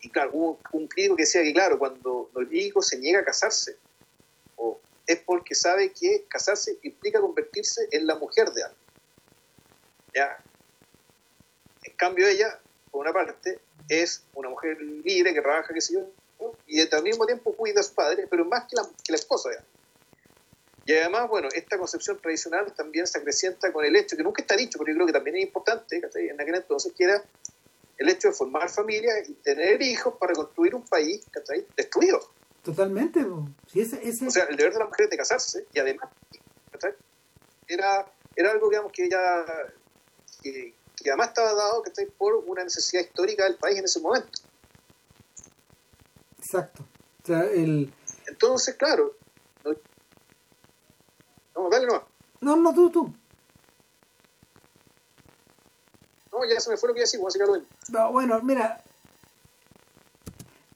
y, claro, hubo un, crítico que decía que, claro, cuando hijo se niega a casarse, o es porque sabe que casarse implica convertirse en la mujer de alguien. ¿Ya? En cambio, ella, por una parte, es una mujer libre que trabaja, qué sé yo, y al mismo tiempo cuida a su padre, pero más que la, que la esposa. Y además, bueno, esta concepción tradicional también se acrecienta con el hecho, que nunca está dicho, pero yo creo que también es importante, en aquel entonces, que era el hecho de formar familia y tener hijos para construir un país destruido. Totalmente. Sí, ese, O sea, el deber de la mujer es de casarse y además, Era, era algo, digamos, que ya... Que, además estaba dado por una necesidad histórica del país en ese momento. Exacto. O sea, el... Entonces, claro. No, dale no. No, no, tú, tú. No, ya se me fue lo que iba a decir, voy a sacarlo No, bueno, mira.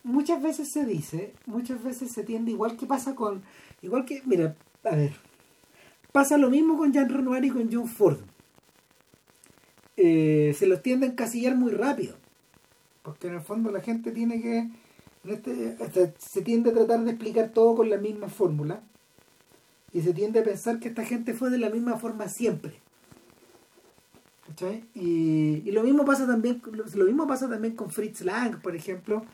Muchas veces se dice, muchas veces se tiende, igual que pasa con. Igual que, mira, a ver. Pasa lo mismo con Jean Renoir y con John Ford. Eh, se los tiende a encasillar muy rápido. Porque en el fondo la gente tiene que este, este, se tiende a tratar de explicar todo con la misma fórmula y se tiende a pensar que esta gente fue de la misma forma siempre. Y, lo mismo pasa también lo mismo pasa también con Fritz Lang, por ejemplo,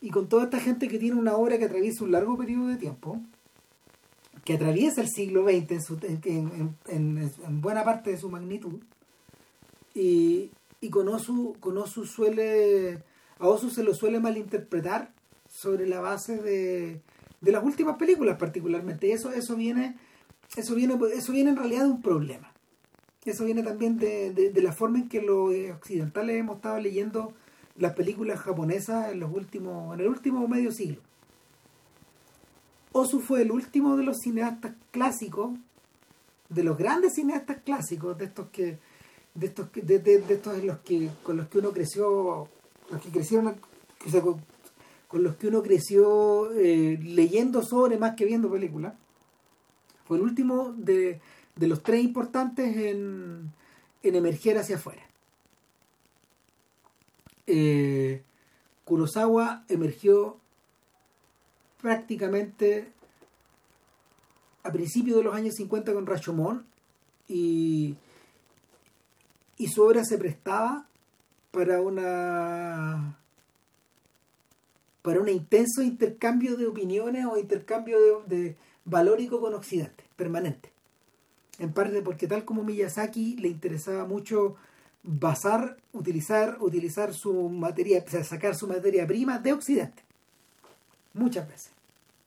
y con toda esta gente que tiene una obra que atraviesa un largo periodo de tiempo, que atraviesa el siglo XX en, en, buena parte de su magnitud, y, y con Osu, con Osu suele a Osu se lo suele malinterpretar sobre la base de, de las últimas películas particularmente. eso, eso viene, eso viene, eso viene en realidad de un problema. Eso viene también de, de, la forma en que los occidentales hemos estado leyendo las películas japonesas en los últimos, en el último medio siglo. Osu fue el último de los cineastas clásicos, de los grandes cineastas clásicos, de estos que, de estos, de, de, de estos los que, con los que uno creció los que crecieron, con, los que uno creció eh, leyendo sobre más que viendo películas. Fue el último de, los tres importantes en, emerger hacia afuera. Eh, Kurosawa emergió prácticamente a principios de los años 50 con Rashomon y, y su obra se prestaba para una para un intenso intercambio de opiniones o intercambio de, valórico con Occidente, permanente. En parte porque tal como Miyazaki le interesaba mucho basar, utilizar, utilizar su materia, o sea, sacar su materia prima de Occidente. Muchas veces.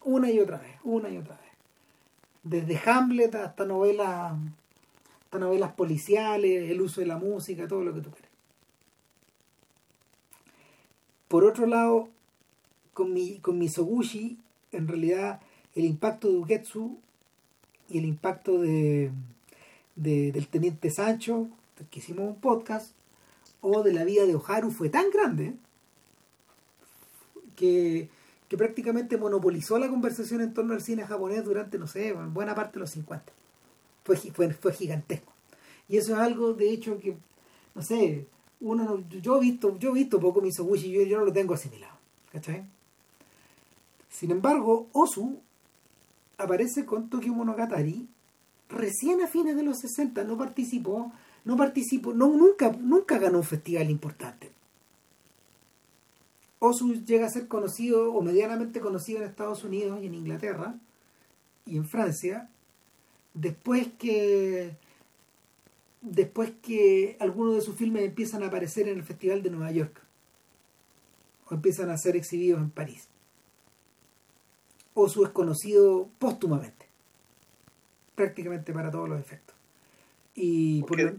Una y otra vez, una y otra vez. Desde Hamlet hasta novelas, hasta novelas policiales, el uso de la música, todo lo que tú quieras. Por otro lado, con, mi, con Misoguchi, en realidad el impacto de Ugetsu y el impacto de, del teniente Sancho, que hicimos un podcast, o de la vida de Oharu fue tan grande que, que prácticamente monopolizó la conversación en torno al cine japonés durante, no sé, buena parte de los 50. Fue, fue, fue gigantesco. Y eso es algo, de hecho, que, no sé, uno yo he visto, yo he visto poco Misoguchi, yo, yo no lo tengo asimilado. ¿Cachai? Sin embargo, Osu aparece con Tokyo Monogatari recién a fines de los 60, no participó, no participó, nunca, nunca ganó un festival importante. Osu llega a ser conocido o medianamente conocido en Estados Unidos y en Inglaterra y en Francia después que después que algunos de sus filmes empiezan a aparecer en el Festival de Nueva York o empiezan a ser exhibidos en París. Osu es conocido póstumamente, prácticamente para todos los efectos. Y por es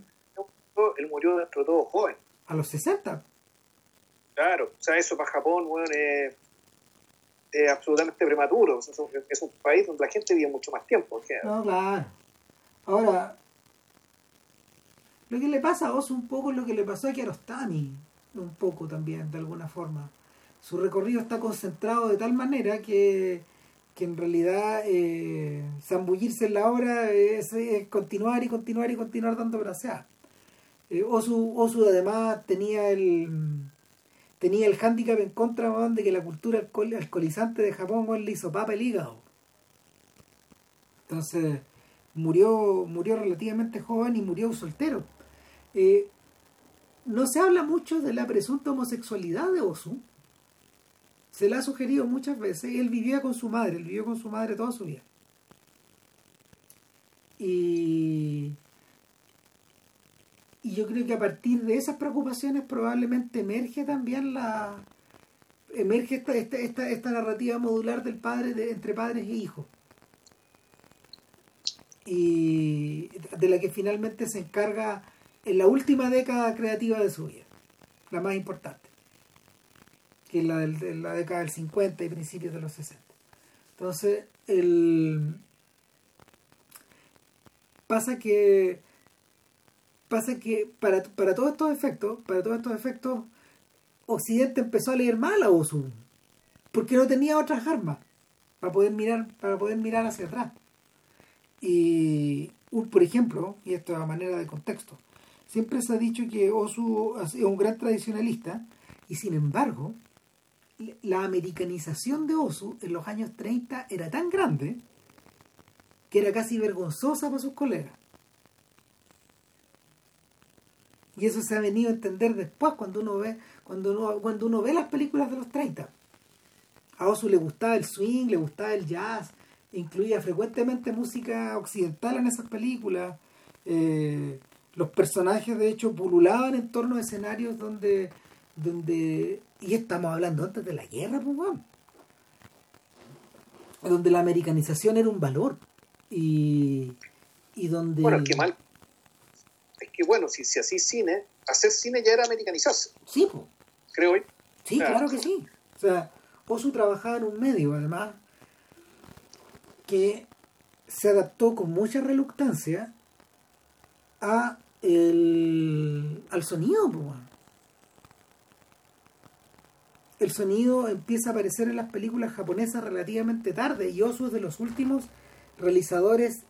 él murió dentro de todo joven. A los 60. Claro, o sea, eso para Japón, bueno, es, es absolutamente prematuro. Es un, es un país donde la gente vive mucho más tiempo. No, claro. Ahora, lo que le pasa a Osu un poco es lo que le pasó a Kiarostami, un poco también, de alguna forma. Su recorrido está concentrado de tal manera que, que en realidad eh, zambullirse en la obra es, continuar y continuar y continuar dando braceadas. Eh, Osu, además tenía el tenía el hándicap en contra de que la cultura alcohol- alcoholizante de Japón le hizo papa el hígado. Entonces murió, murió relativamente joven y murió soltero. Eh, no se habla mucho de la presunta homosexualidad de Osu. Se la ha sugerido muchas veces. Él vivía con su madre, él vivió con su madre toda su vida. Y, y yo creo que a partir de esas preocupaciones probablemente emerge también la emerge esta, esta, esta, esta narrativa modular del padre de, entre padres e hijos y de la que finalmente se encarga en la última década creativa de su vida, la más importante, que la, la década del 50 y principios de los 60. Entonces, pasa que pasa que para, para todos estos efectos, para todos estos efectos, Occidente empezó a leer mal a Osu, porque no tenía otras armas para poder mirar, para poder mirar hacia atrás. Y, un- por ejemplo, y esto a manera de contexto, siempre se ha dicho que Osu es un gran tradicionalista y sin embargo, la americanización de Osu en los años 30 era tan grande que era casi vergonzosa para sus colegas. Y eso se ha venido a entender después cuando uno ve, cuando uno, cuando uno ve las películas de los 30. A Osu le gustaba el swing, le gustaba el jazz, incluía frecuentemente música occidental en esas películas. Eh, los personajes, de hecho, pululaban en torno a escenarios donde, donde y estamos hablando antes de la guerra, pues, donde la americanización era un valor y, y donde Bueno, es que mal. Es que bueno, si, si así cine, hacer cine ya era americanizarse, sí, pues. creo yo. Sí, Claro. claro que sí. O sea, Osu trabajaba en un medio, además, que se adaptó con mucha reluctancia a el, al sonido. weón. El sonido empieza a aparecer en las películas japonesas relativamente tarde y Osu es de los últimos realizadores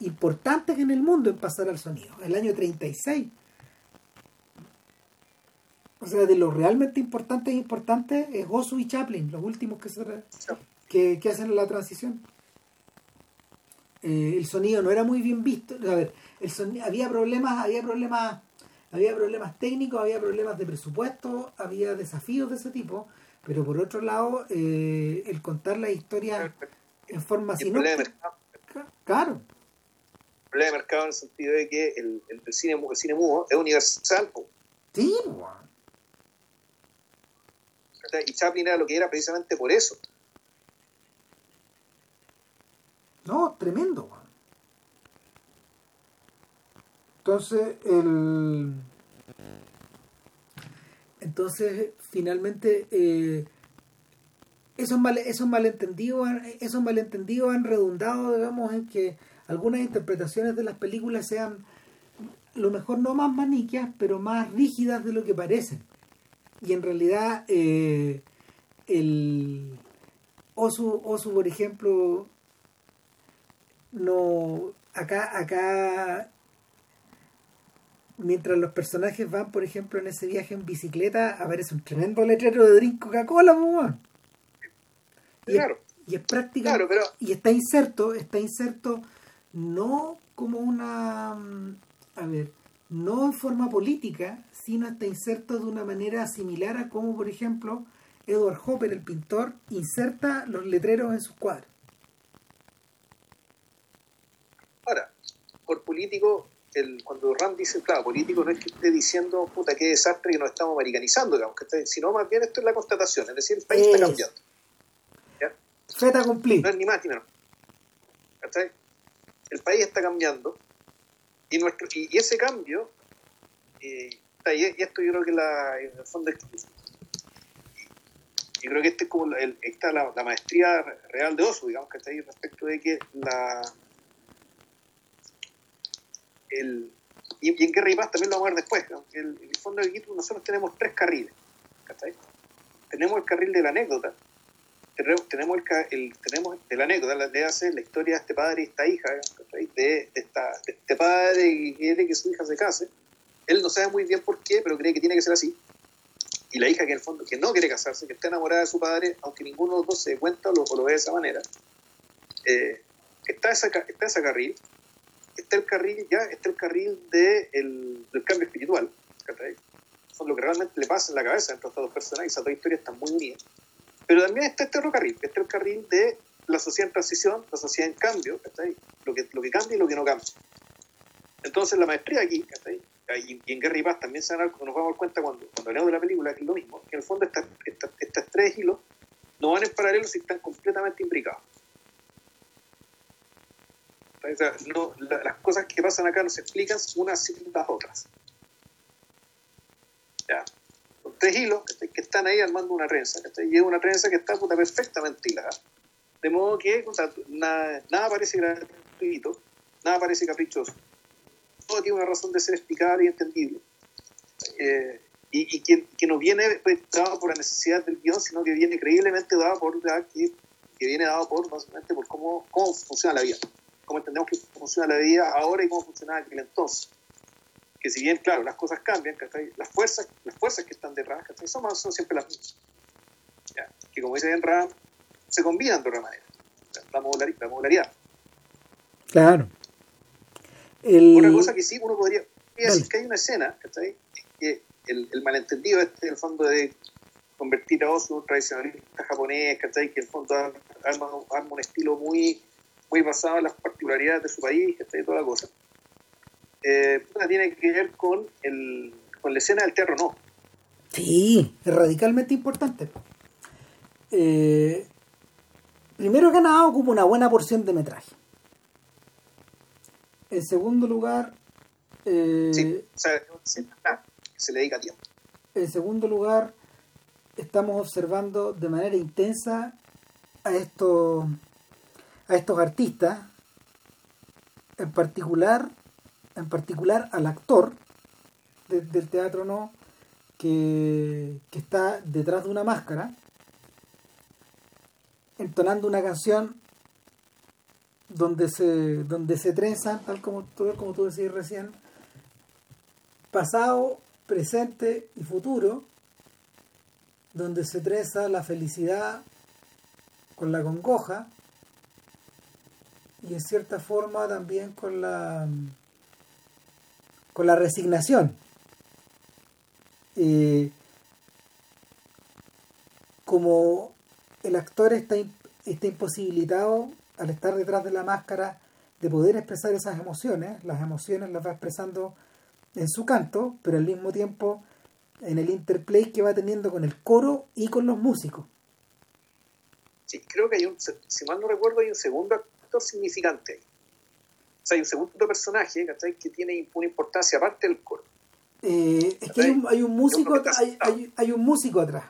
importantes en el mundo en pasar al sonido. El año 36 o sea, de los realmente importantes importantes es Osu y Chaplin, los últimos que, se que, que hacen la transición. Eh, el sonido no era muy bien visto. A ver, el había problemas, había problemas, había problemas técnicos, había problemas de presupuesto, había desafíos de ese tipo, pero por otro lado, eh, el contar la historia en forma sinóptica, mercado, claro, el problema de mercado en el sentido de que el, el, el cine, el cine mudo es universal, sí, y Chaplin era lo que era precisamente por eso. No, tremendo, weón. Entonces, el. Entonces, finalmente, eh, esos, mal, esos, malentendidos, esos malentendidos han redundado, digamos, en que algunas interpretaciones de las películas sean, lo mejor no más maniquias, pero más rígidas de lo que parecen. Y en realidad, eh, el Osu, Osu, por ejemplo, no acá acá mientras los personajes van por ejemplo en ese viaje en bicicleta aparece un tremendo letrero de drink Coca-Cola weón. y, es- Claro. y es práctica Claro, pero y está inserto está inserto no como una mm, a ver no en forma política sino está inserto de una manera similar a como por ejemplo Edward Hopper el pintor inserta los letreros en sus cuadros ahora, por político, el, cuando Rand dice, claro, político no es que esté diciendo, puta, qué desastre que nos estamos americanizando, digamos, que esté- sino más bien esto es la constatación, es decir, el país está cambiando. ¿ya? Feta cumplir No es ni más ni menos. El país está cambiando y, nuestro, y, y ese cambio y esto yo creo que la, en el fondo yo creo que este es como el, está la, maestría real de Oso, digamos, que está ahí respecto de que la el, y, en Guerra y Paz también lo vamos a ver después, el, en el fondo del guito nosotros tenemos tres carriles, tenemos el carril de la anécdota, tenemos el, el, tenemos de la anécdota, la de hace la historia de este padre y esta hija, de, esta, de este padre que quiere que su hija se case, él no sabe muy bien por qué, pero cree que tiene que ser así, y la hija que en el fondo que no quiere casarse, que está enamorada de su padre, aunque ninguno de los dos se dé cuenta o lo, ve de esa manera, eh, está, esa, está ese carril, está el carril ya, está el carril de el, del cambio espiritual, son lo que realmente le pasa en la cabeza entre estas dos personas, y esas dos historias están muy unidas. Pero también está este otro carril, está el carril de la sociedad en transición, la sociedad en cambio, lo que, lo que cambia y lo que no cambia. Entonces la maestría aquí, y, en Gary Paz también se nos vamos a dar cuenta cuando, cuando hablamos de la película, que es lo mismo, que en el fondo estas, estas, tres hilos no van en paralelo si están completamente imbricados. No, las cosas que pasan acá no se explican unas sin las otras. Ya. Son tres hilos que están ahí armando una trenza, y es una trenza que está puta, perfectamente hilada. De modo que nada, nada parece gratuito, nada parece caprichoso todo tiene una razón de ser explicable y entendible. Eh, y, que, que, no viene pues, dado por la necesidad del guion, sino que viene creíblemente dado por que, que viene dado por básicamente por cómo, cómo funciona la vida, cómo entendemos que funciona la vida ahora y cómo funcionaba aquel entonces. Que si bien, claro, las cosas cambian, las fuerzas, las fuerzas que están detrás son, son siempre las mismas. Que como dice Ram, se combinan de otra manera. La modularidad. La modularidad. Claro. Una cosa que sí uno podría, decir que hay una escena, Que el, el, malentendido este, en el fondo de convertir a Osu un tradicionalista japonés, ¿cachai? Que en el fondo arma, un estilo muy, muy basado en las particularidades de su país, ¿cachai? Toda la cosa. Eh, tiene que ver con, el, con la escena del terror, ¿no? Sí, es radicalmente importante. Eh, primero que nada ocupa una buena porción de metraje. En segundo lugar... Eh, sí, se le dedica tiempo. En segundo lugar, estamos observando de manera intensa a estos, a estos artistas, en particular, en particular al actor del teatro no, que, que está detrás de una máscara, entonando una canción donde se, donde se trenzan, tal como, como tú decías recién, pasado, presente y futuro, donde se trenza la felicidad con la congoja y en cierta forma también con la con la resignación. como el actor está, está imposibilitado al estar detrás de la máscara, de poder expresar esas emociones, las emociones las va expresando en su canto, pero al mismo tiempo en el interplay que va teniendo con el coro y con los músicos. Sí, creo que hay un, si mal no recuerdo, hay un segundo significante. O sea, hay un segundo personaje que tiene una importancia aparte del coro. Eh, es que hay un, hay un músico, hay, hay, hay, un músico atrás.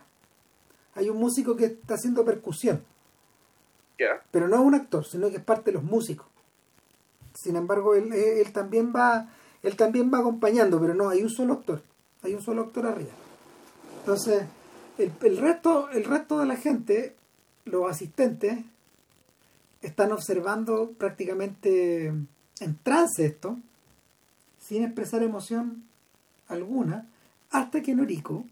Hay un músico que está haciendo percusión. Pero no es un actor, sino que es parte de los músicos. Sin embargo, él, él, también va él también va acompañando, pero no, hay un solo actor. Hay un solo actor arriba. Entonces, el, el, resto, el resto de la gente, los asistentes, están observando prácticamente en trance esto, sin expresar emoción alguna, hasta que Noriko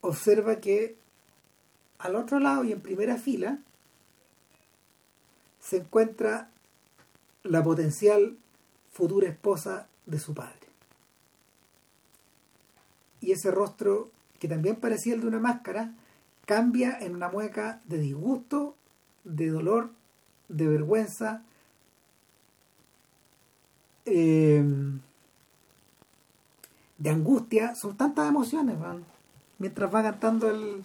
observa que al otro lado y en primera fila se encuentra la potencial futura esposa de su padre. Y ese rostro, que también parecía el de una máscara, cambia en una mueca de disgusto, de dolor, de vergüenza, em, de angustia, son tantas emociones, mientras va cantando el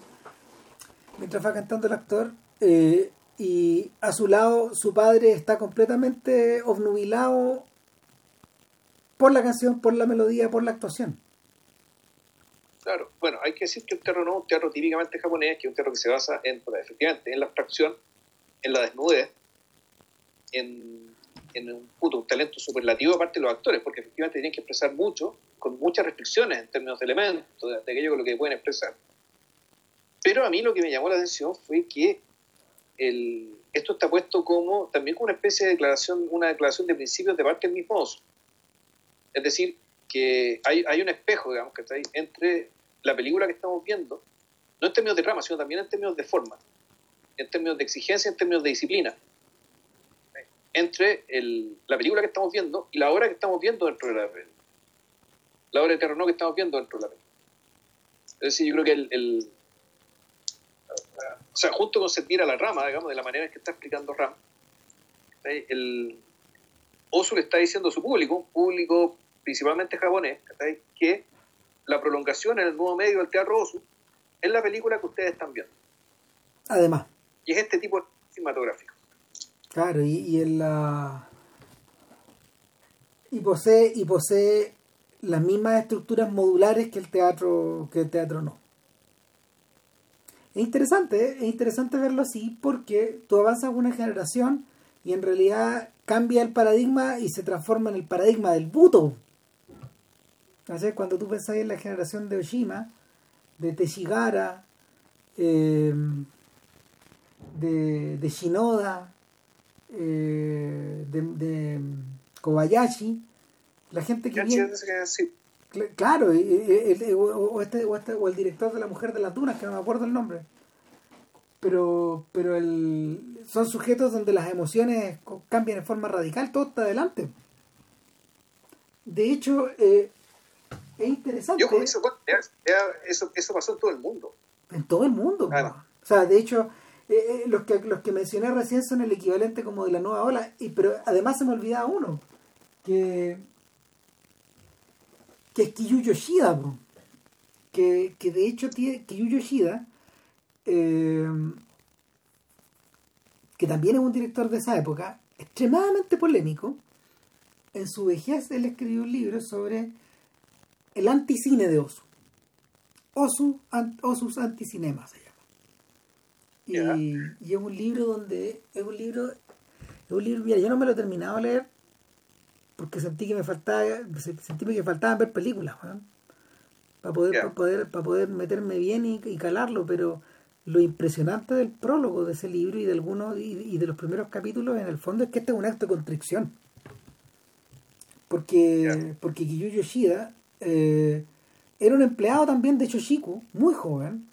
mientras va cantando el actor, eh, y a su lado su padre está completamente obnubilado por la canción, por la melodía, por la actuación. Claro, bueno, hay que decir que un teatro no es un teatro típicamente japonés, que es un teatro que se basa en, efectivamente, en la abstracción, en la desnudez, en, un, puto, un talento superlativo aparte de los actores, porque efectivamente tienen que expresar mucho, con muchas restricciones en términos de elementos, de, aquello con lo que pueden expresar. Pero a mí lo que me llamó la atención fue que esto está puesto como también como una especie de declaración, una declaración de principios de parte del mismo oso. Es decir, que hay, hay un espejo, digamos, que está ahí entre la película que estamos viendo, no en términos de trama, sino también en términos de forma, en términos de exigencia, en términos de disciplina, entre el, la película que estamos viendo y la obra que estamos viendo dentro de la película. La obra de terror que estamos viendo dentro de la película. Es decir, yo creo que el, o sea, junto con sentir a la rama, digamos, de la manera en que está explicando Ram, el Osu le está diciendo a su público, un público principalmente japonés, que la prolongación en el nuevo medio del teatro Osu es la película que ustedes están viendo. Además. Y es este tipo cinematográfico. Claro, y, y en la... Y posee, y posee las mismas estructuras modulares que el teatro, que el teatro no. Es interesante, ¿eh? es interesante verlo así porque tú avanzas una generación y en realidad cambia el paradigma y se transforma en el paradigma del buto. Cuando tú pensás en la generación de Oshima, de Teshigara, eh, de, de, Shinoda, eh, de, Kobayashi, la gente que viene... Claro, este, o, este, o, el director de La Mujer de las Dunas, que no me acuerdo el nombre. Pero, pero el, son sujetos donde las emociones cambian de forma radical, todo está adelante. De hecho, eh, es interesante. eso, eso, pasó en todo el mundo. En todo el mundo. O sea, de hecho, eh, eh, los, que, los que mencioné recién son el equivalente como de la nueva ola. Y, pero además se me olvidaba uno, que, que es Kiyu Yoshida. Que, que de hecho tiene, Kiyu Yoshida, eh, que también es un director de esa época, extremadamente polémico. En su vejez él escribió un libro sobre el anticine de Osu. Osu, Osus Anticinema. Y, y, es un libro donde, es un libro, es un libro, mira, yo no me lo he terminado de leer porque sentí que me faltaba, sentí que faltaban ver películas, para poder, para poder, para poder meterme bien y, calarlo, pero lo impresionante del prólogo de ese libro y de algunos y, de los primeros capítulos en el fondo es que este es un acto de constricción porque porque Kiyu Yoshida eh, era un empleado también de Choshiku, muy joven,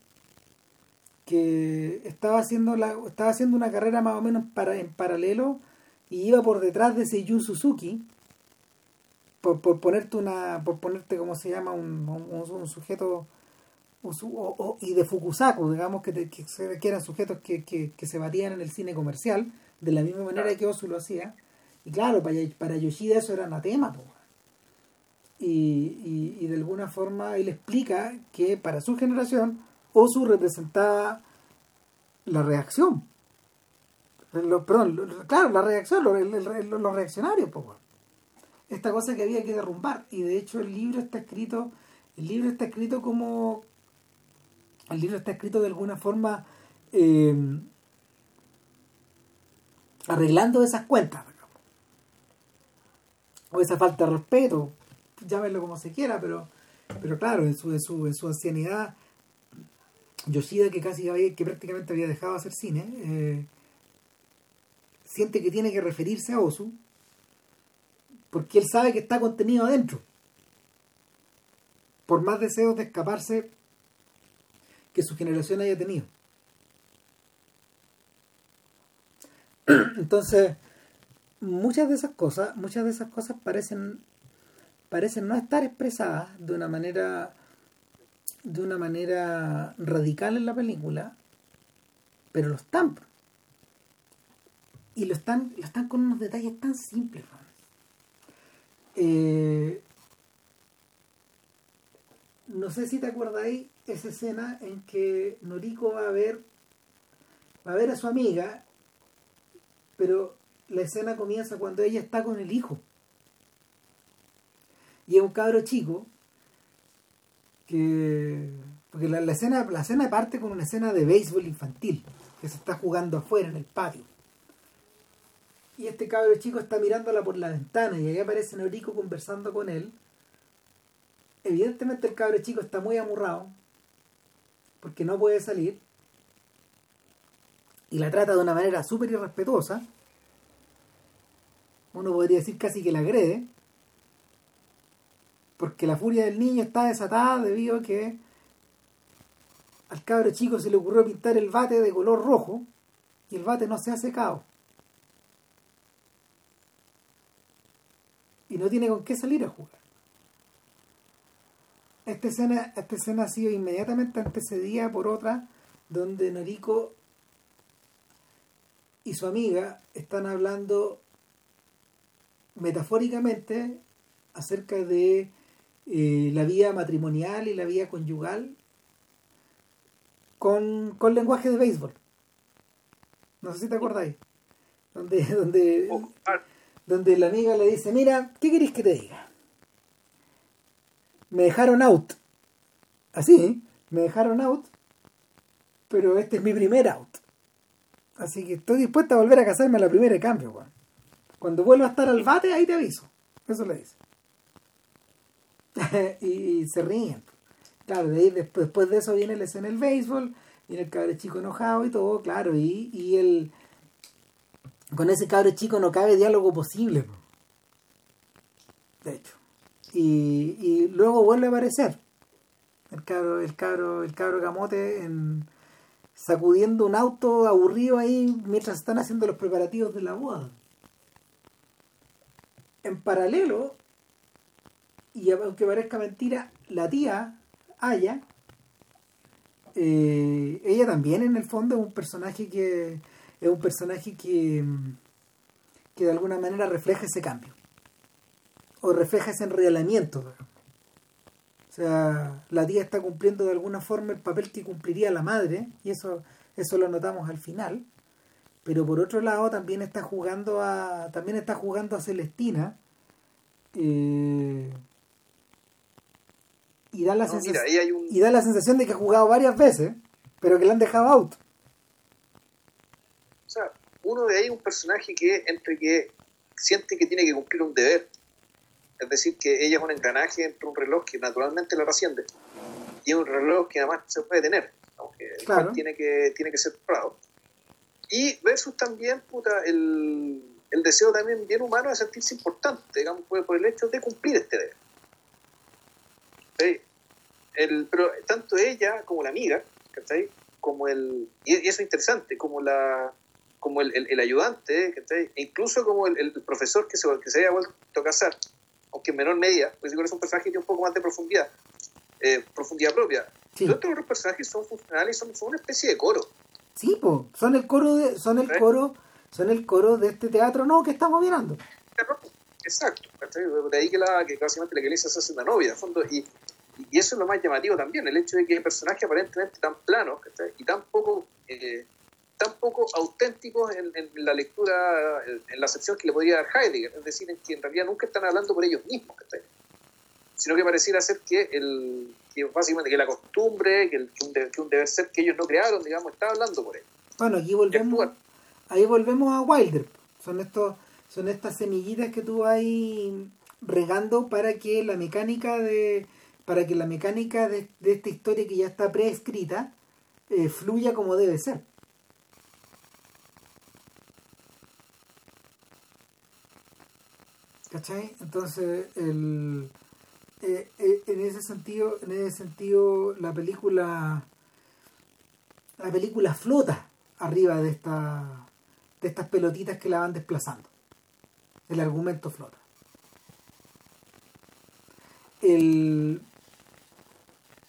que estaba haciendo, la, estaba haciendo una carrera más o menos para, en paralelo y iba por detrás de Seiyuu Suzuki, por, por ponerte una, por ponerte como se llama, un, un, sujeto y de Fukusaku, digamos que, que, eran sujetos que, que, se batían en el cine comercial, de la misma manera que Osu lo hacía. Y claro, para, para Yoshida eso era anatema, pues y, y, de alguna forma él explica que para su generación Osu representaba la reacción. perdón, claro, la reacción, los, reaccionarios, esta cosa que había que derrumbar. Y de hecho el libro está escrito, el libro está escrito como, el libro está escrito de alguna forma eh, arreglando esas cuentas, o esa falta de respeto, llámenlo como se quiera, pero, pero claro, en su, en su, en su ancianidad, Yoshida, que casi había, que prácticamente había dejado de hacer cine, eh, siente que tiene que referirse a Osu, porque él sabe que está contenido adentro. Por más deseos de escaparse que su generación haya tenido. Entonces, muchas de esas cosas, muchas de esas cosas parecen parecen no estar expresadas de una manera de una manera radical en la película, pero lo están. Y lo están, lo están con unos detalles tan simples. Eh, no sé si te acordáis esa escena en que Noriko va a ver va a ver a su amiga, pero la escena comienza cuando ella está con el hijo Y es un cabro chico que... Porque la, la escena, la escena parte con una escena de béisbol infantil, que se está jugando afuera en el patio. Y este cabro chico está mirándola por la ventana y ahí aparece Norico conversando con él. Evidentemente el cabro chico está muy amurrado porque no puede salir y la trata de una manera súper irrespetuosa. Uno podría decir casi que la agrede porque la furia del niño está desatada debido a que al cabro chico se le ocurrió pintar el bate de color rojo y el bate no se ha secado. Y no tiene con qué salir a jugar. Esta escena, esta escena ha sido inmediatamente antecedida por otra donde Noriko y su amiga están hablando metafóricamente acerca de eh, la vida matrimonial y la vida conyugal con, con lenguaje de béisbol. No sé si te acordáis. Donde, donde, donde la amiga le dice, mira, ¿qué queréis que te diga? Me dejaron out. Así, me dejaron out, pero este es mi primer out. Así que estoy dispuesta a volver a casarme a la primera de cambio. Cuando vuelva a estar al bate, ahí te aviso. Eso le dice. y, se ríen. Claro, después, después de eso viene la escena del béisbol, viene el cabre chico enojado y todo, claro, y, y el con ese cabre chico no cabe diálogo posible. De hecho. Y, y luego vuelve a aparecer el cabro, el cabro, el cabro camote en, sacudiendo un auto aburrido ahí mientras están haciendo los preparativos de la boda. En paralelo, y aunque parezca mentira, la tía, Aya, eh, ella también en el fondo es un personaje que es un personaje que, que de alguna manera refleja ese cambio o refleja ese enrielamiento. O sea, la tía está cumpliendo de alguna forma el papel que cumpliría la madre, y eso, eso lo notamos al final. Pero por otro lado también está jugando a. también está jugando a Celestina. Eh, y da la sensación y da la sensación de que ha jugado varias veces, pero que le han dejado out. O sea, uno de ahí es un personaje que entre que siente que tiene que cumplir un deber es decir, que ella es un engranaje entre un reloj que naturalmente la trasciende y un reloj que además se puede tener, aunque tiene, que, tiene que ser probado. Y versus también puta, el, el, deseo también bien humano de sentirse importante, digamos, por, por el hecho de cumplir este deber. El, pero tanto ella como la amiga, como el, y eso es interesante, como la como el, el, ayudante, e incluso como el, profesor que se, que se haya vuelto a casar, aunque en menor medida, pues es un personaje que tiene un poco más de profundidad, eh, profundidad propia. Los otros personajes son funcionales, son, son una especie de coro. Sí, pues, son el coro de, son el coro, son el coro de este teatro no que estamos mirando. Exacto, de ahí que, la, que básicamente la iglesia se hace una novia, fondo, y, y eso es lo más llamativo también, el hecho de que hay personajes aparentemente tan planos y tan poco eh, tan poco auténticos en, la lectura, en, la sección que le podría dar Heidegger, es decir, en que en realidad nunca están hablando por ellos mismos, sino que pareciera ser que, el, que básicamente que la costumbre, que, el, que, un, deber ser que ellos no crearon, digamos, está hablando por ellos. Bueno, aquí volvemos, ahí volvemos a Wilder, son estos son estas semillitas que tú vas regando para que la mecánica de para que la mecánica de, esta historia que ya está preescrita eh, fluya como debe ser. ¿Cachai? Entonces, el, eh, eh, en ese sentido, en ese sentido, la película, la película flota arriba de esta, de estas pelotitas que la van desplazando. El argumento flota. El,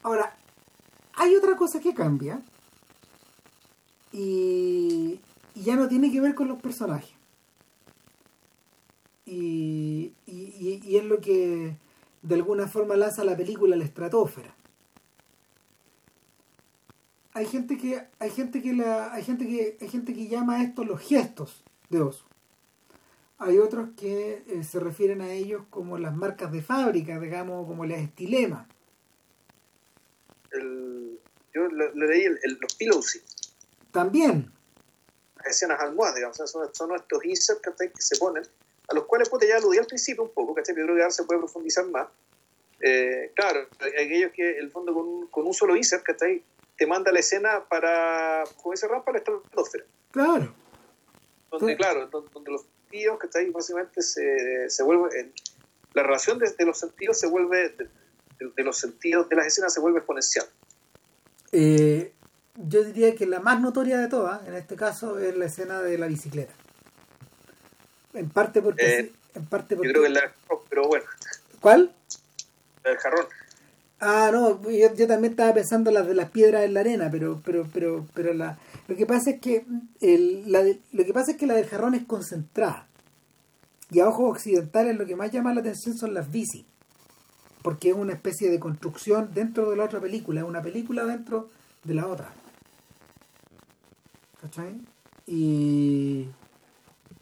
ahora, hay otra cosa que cambia y, ya no tiene que ver con los personajes y, y, es lo que de alguna forma lanza la película a la estratosfera. Hay gente que hay gente que la hay gente que hay gente que llama a esto los gestos de oso. hay otros que eh, se refieren a ellos como las marcas de fábrica, digamos, como las estilemas. El, yo le, le leí el, el- los pillows, También, escenas almohadas, digamos, son, son estos inserts ¿cachai? que se ponen, a los cuales puta, ya aludí al principio un poco, ¿cachai? pero creo que ahora se puede profundizar más. Eh, claro, aquellos que el fondo con, un- con un solo insert ¿cachai? te manda la escena para, como dice Ram, para la estratosfera. claro. donde claro, donde, donde los está ahí básicamente se, se vuelve el- la relación de, de los sentidos se vuelve de, de- de los sentidos de las escenas se vuelve exponencial Eh, yo diría que la más notoria de todas, en este caso, es la escena de la bicicleta. En parte porque... Eh, sí, en parte yo porque creo que la pero bueno ¿Cuál? la del jarrón Ah, no, yo, yo también estaba pensando las de las piedras en la arena, pero pero pero pero la lo que pasa es que el, la de- lo que pasa es que la del jarrón es concentrada. Y a ojos occidentales lo que más llama la atención son las bicis. Porque es una especie de construcción dentro de la otra película, es una película dentro de la otra. ¿Cachai? Y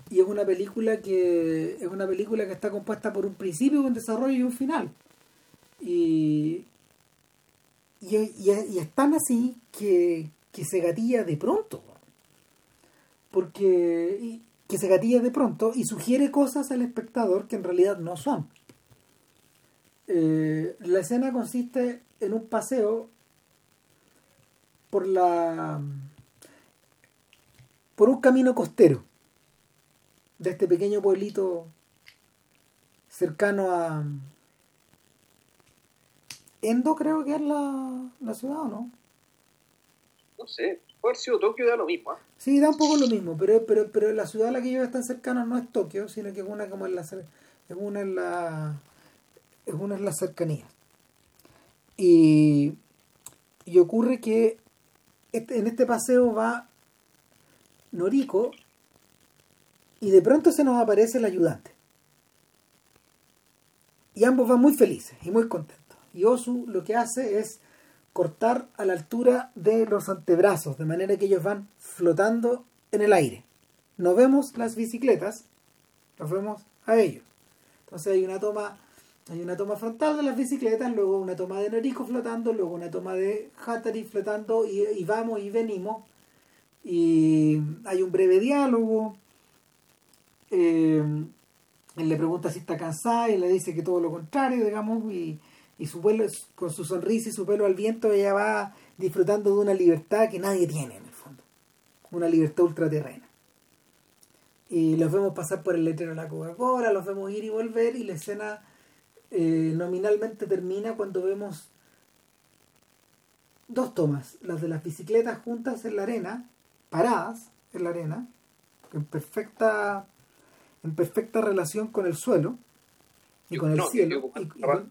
y es una película que es una película que está compuesta por un principio, un desarrollo y un final. Y, y, y, es tan así que, que se gatilla de pronto. Porque que se gatilla de pronto y sugiere cosas al espectador que en realidad no son. Eh, la escena consiste en un paseo por la por un camino costero de este pequeño pueblito cercano a Endo creo que es la, la ciudad, ¿o no? no sé puede haber sido Tokio da lo mismo ¿ah? Sí, da un poco lo mismo, pero, pero, pero la ciudad a la que ellos están cercanos no es Tokio, sino que es una como en la es una en la una en las cercanías. Y, y ocurre que este- en este paseo va Noriko y de pronto se nos aparece el ayudante. Y ambos van muy felices y muy contentos. Y Osu lo que hace es cortar a la altura de los antebrazos, de manera que ellos van flotando en el aire. No vemos las bicicletas, los vemos a ellos. Entonces hay una toma, hay una toma frontal de las bicicletas, luego una toma de Noriko flotando, luego una toma de Hatari flotando y, y vamos y venimos. Y hay un breve diálogo. Eh, él le pregunta si está cansada y le dice que todo lo contrario, digamos, y, y su pelo, con su sonrisa y su pelo al viento, ella va disfrutando de una libertad que nadie tiene en el fondo. Una libertad ultraterrena. Y los vemos pasar por el letrero de la Coca-Cola, los vemos ir y volver, y la escena eh, nominalmente termina cuando vemos dos tomas, las de las bicicletas juntas en la arena, paradas en la arena, en perfecta en perfecta relación con el suelo y con el no, cielo. y- con-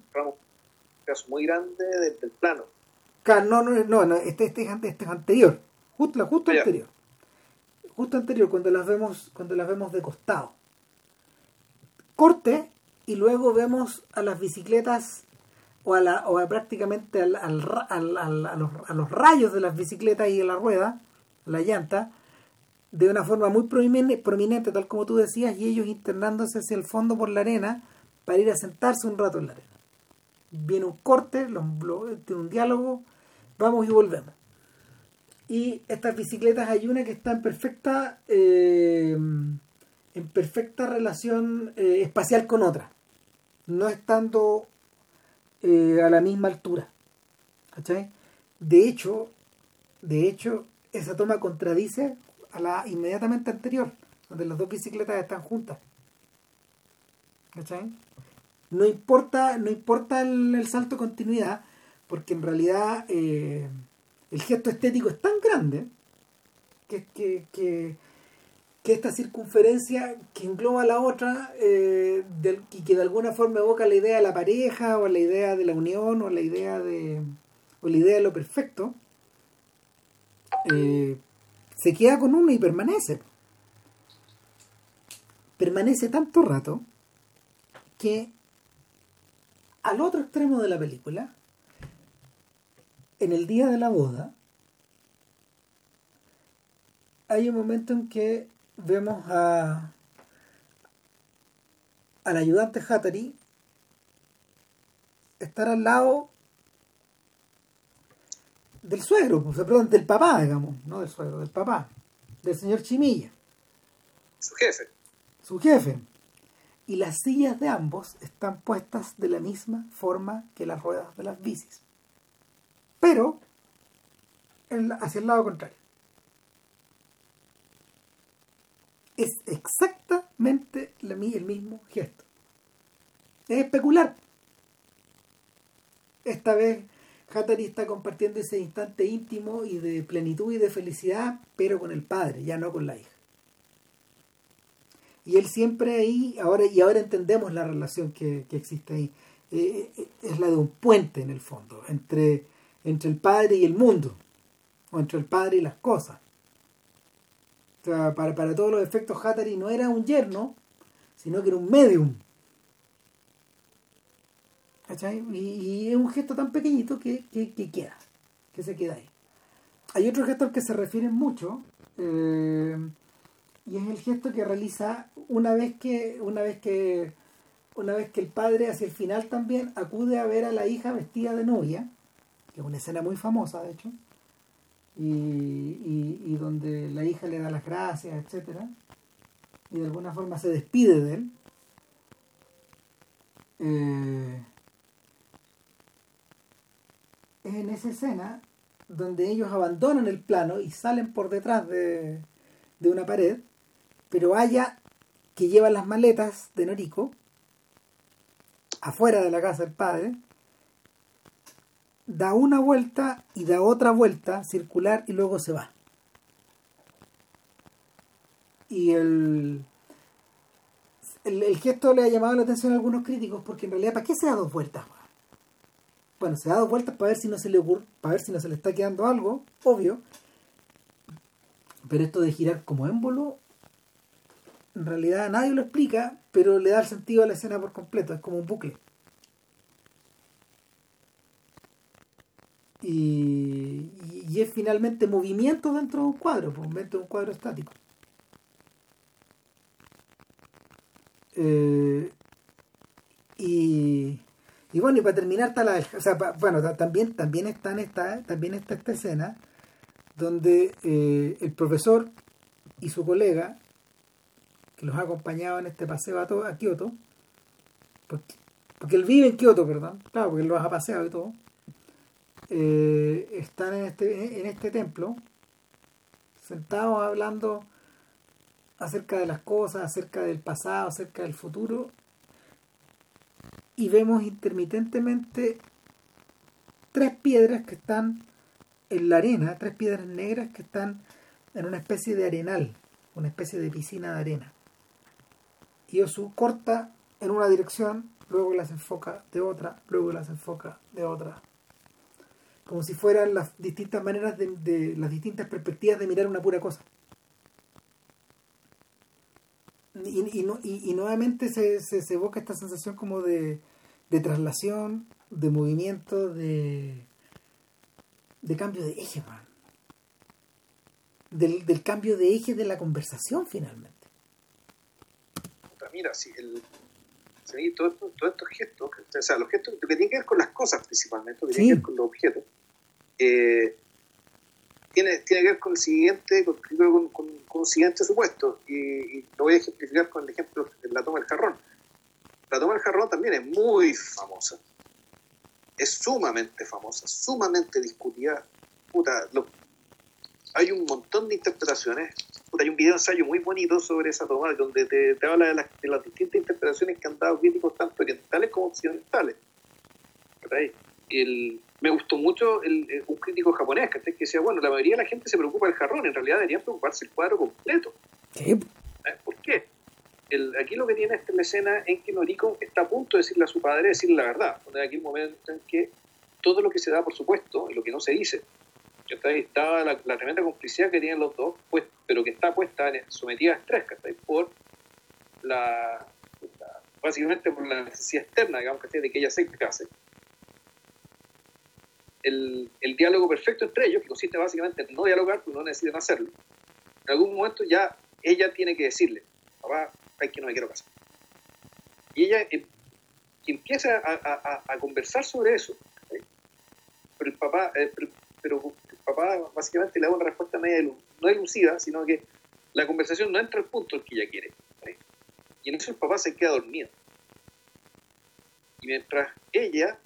muy grande del, del plano Claro, no, no, no, no, este, este, este es anterior, justo, justo anterior. Justo anterior, cuando las vemos, cuando las vemos de costado. Corte, y luego vemos a las bicicletas, o a, la, o prácticamente al, al al- a, los, rayos de las bicicletas y a la rueda, la llanta, de una forma muy prominente, tal como tú decías, y ellos internándose hacia el fondo por la arena para ir a sentarse un rato en la arena. Viene un corte, tiene un diálogo, vamos y volvemos. Y estas bicicletas hay una que está en perfecta eh, en perfecta relación eh, espacial con otra, no estando eh, a la misma altura. ¿Cachai? De hecho, de hecho, esa toma contradice a la inmediatamente anterior, donde las dos bicicletas están juntas. ¿Cachai? No importa, no importa el, salto de continuidad, porque en realidad eh, el gesto estético es tan grande que, que, que esta circunferencia que engloba a la otra eh, y que de alguna forma evoca la idea de la pareja o la idea de la unión o la idea de o la idea de lo perfecto eh, se queda con uno y permanece. Permanece tanto rato que al otro extremo de la película en el día de la boda hay un momento en que vemos a al ayudante Hatari estar al lado del suegro, pues, perdón, del papá, digamos, no del suegro, del papá, del señor Chimilla. Su jefe. Su jefe. Y las sillas de ambos están puestas de la misma forma que las ruedas de las bicis. Pero hacia el lado contrario. Es exactamente el mismo gesto. Es especular. Esta vez Hatari está compartiendo ese instante íntimo y de plenitud y de felicidad, pero con el padre, ya no con la hija. Y él siempre ahí, ahora, y ahora entendemos la relación que, existe ahí, eh, eh, es la de un puente en el fondo, entre, entre el padre y el mundo, o entre el padre y las cosas. O sea, para, para todos los efectos, Hatari no era un yerno, sino que era un medium y, es un gesto tan pequeñito que, queda, que se queda ahí. Hay otro gesto al que se refieren mucho, eh, y es el gesto que realiza una vez que, una vez que, una vez que el padre hacia el final también acude a ver a la hija vestida de novia, que es una escena muy famosa de hecho, y, y donde la hija le da las gracias, etcétera, y de alguna forma se despide de él. Eh, es en esa escena donde ellos abandonan el plano y salen por detrás de, una pared, pero Aya, que lleva las maletas de Noriko, afuera de la casa del padre, da una vuelta y da otra vuelta circular y luego se va. Y el, el, gesto le ha llamado la atención a algunos críticos porque en realidad, ¿para qué se da dos vueltas? Bueno, se ha dado vueltas para ver si no se le ocurre, para ver si no se le está quedando algo, obvio. Pero esto de girar como émbolo, en realidad nadie lo explica, pero le da el sentido a la escena por completo, es como un bucle. Y, y, es finalmente movimiento dentro de un cuadro, pues, dentro de un cuadro estático. Eh, y y bueno, y para terminar está la, bueno, también, también está esta, también está esta escena donde eh, el profesor y su colega, que los ha acompañado en este paseo a, a Kioto, porque, porque, él vive en Kioto, perdón, claro, porque él los ha paseado y todo, eh, están en este, en este templo, sentados hablando acerca de las cosas, acerca del pasado, acerca del futuro, y vemos intermitentemente tres piedras que están en la arena, tres piedras negras que están en una especie de arenal, una especie de piscina de arena. Y Osu corta en una dirección, luego las enfoca de otra, luego las enfoca de otra. Como si fueran las distintas maneras de, las distintas perspectivas de mirar una pura cosa. Y, y, nuevamente se, se, evoca esta sensación como de, de traslación, de movimiento, de, de cambio de eje, Del, del, cambio de eje de la conversación finalmente. Mira, si el, todos estos gestos, o sea, los gestos que tienen que ver con las cosas principalmente, que tienen que ver con los objetos, eh, tiene, tiene que ver con el siguiente, con, con, con, un siguiente supuesto, y, lo voy a ejemplificar con el ejemplo de la toma del jarrón la toma del jarrón también es muy famosa. Es sumamente famosa, sumamente discutida. Puta, hay un montón de interpretaciones. Puta, hay un video ensayo muy bonito sobre esa toma, donde te, habla de las, de las, distintas interpretaciones que han dado críticos tanto orientales como occidentales. El, me gustó mucho el, un crítico japonés que decía, bueno, la mayoría de la gente se preocupa del jarrón, en realidad debería preocuparse el cuadro completo. ¿Eh? ¿Por qué? aquí lo que tiene esta la escena en que Noriko está a punto de decirle a su padre, decirle la verdad. Porque aquí un momento en que todo lo que se da, por supuesto, y lo que no se dice, está la, la, tremenda complicidad que tienen los dos, pues, pero que está puesta, sometida a estrés, por la, básicamente por la necesidad externa, digamos, de que ella se case. El, diálogo perfecto entre ellos, que consiste básicamente en no dialogar, porque no necesitan hacerlo, en algún momento ya ella tiene que decirle, papá, es que no me quiero casar. Y ella em, empieza a, conversar sobre eso. Pero el papá, eh, pero, el papá básicamente le da una respuesta media no elusiva, sino que la conversación no entra al punto en que ella quiere. Y en eso el papá se queda dormido. Y mientras ella,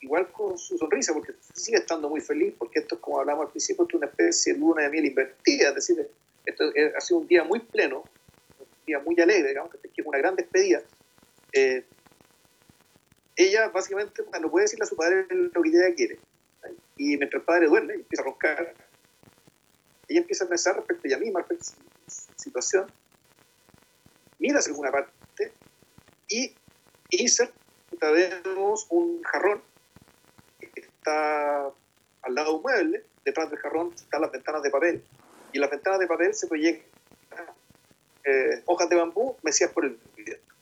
igual con su sonrisa, porque sigue estando muy feliz, porque esto es como hablamos al principio, es una especie de luna de miel invertida, es decir, esto ha sido un día muy pleno, un día muy alegre, digamos, que es una gran despedida. Eh, ella básicamente no puede decirle a su padre lo que ella quiere. Y mientras el padre duerme, empieza a roncar. Ella empieza a pensar respecto a ella misma, respecto a su situación. Mira hacia alguna parte y insert, vemos un jarrón al lado de un mueble. Detrás del jarrón están las ventanas de papel. Y las ventanas de papel se proyectan eh, hojas de bambú mecidas por el viento.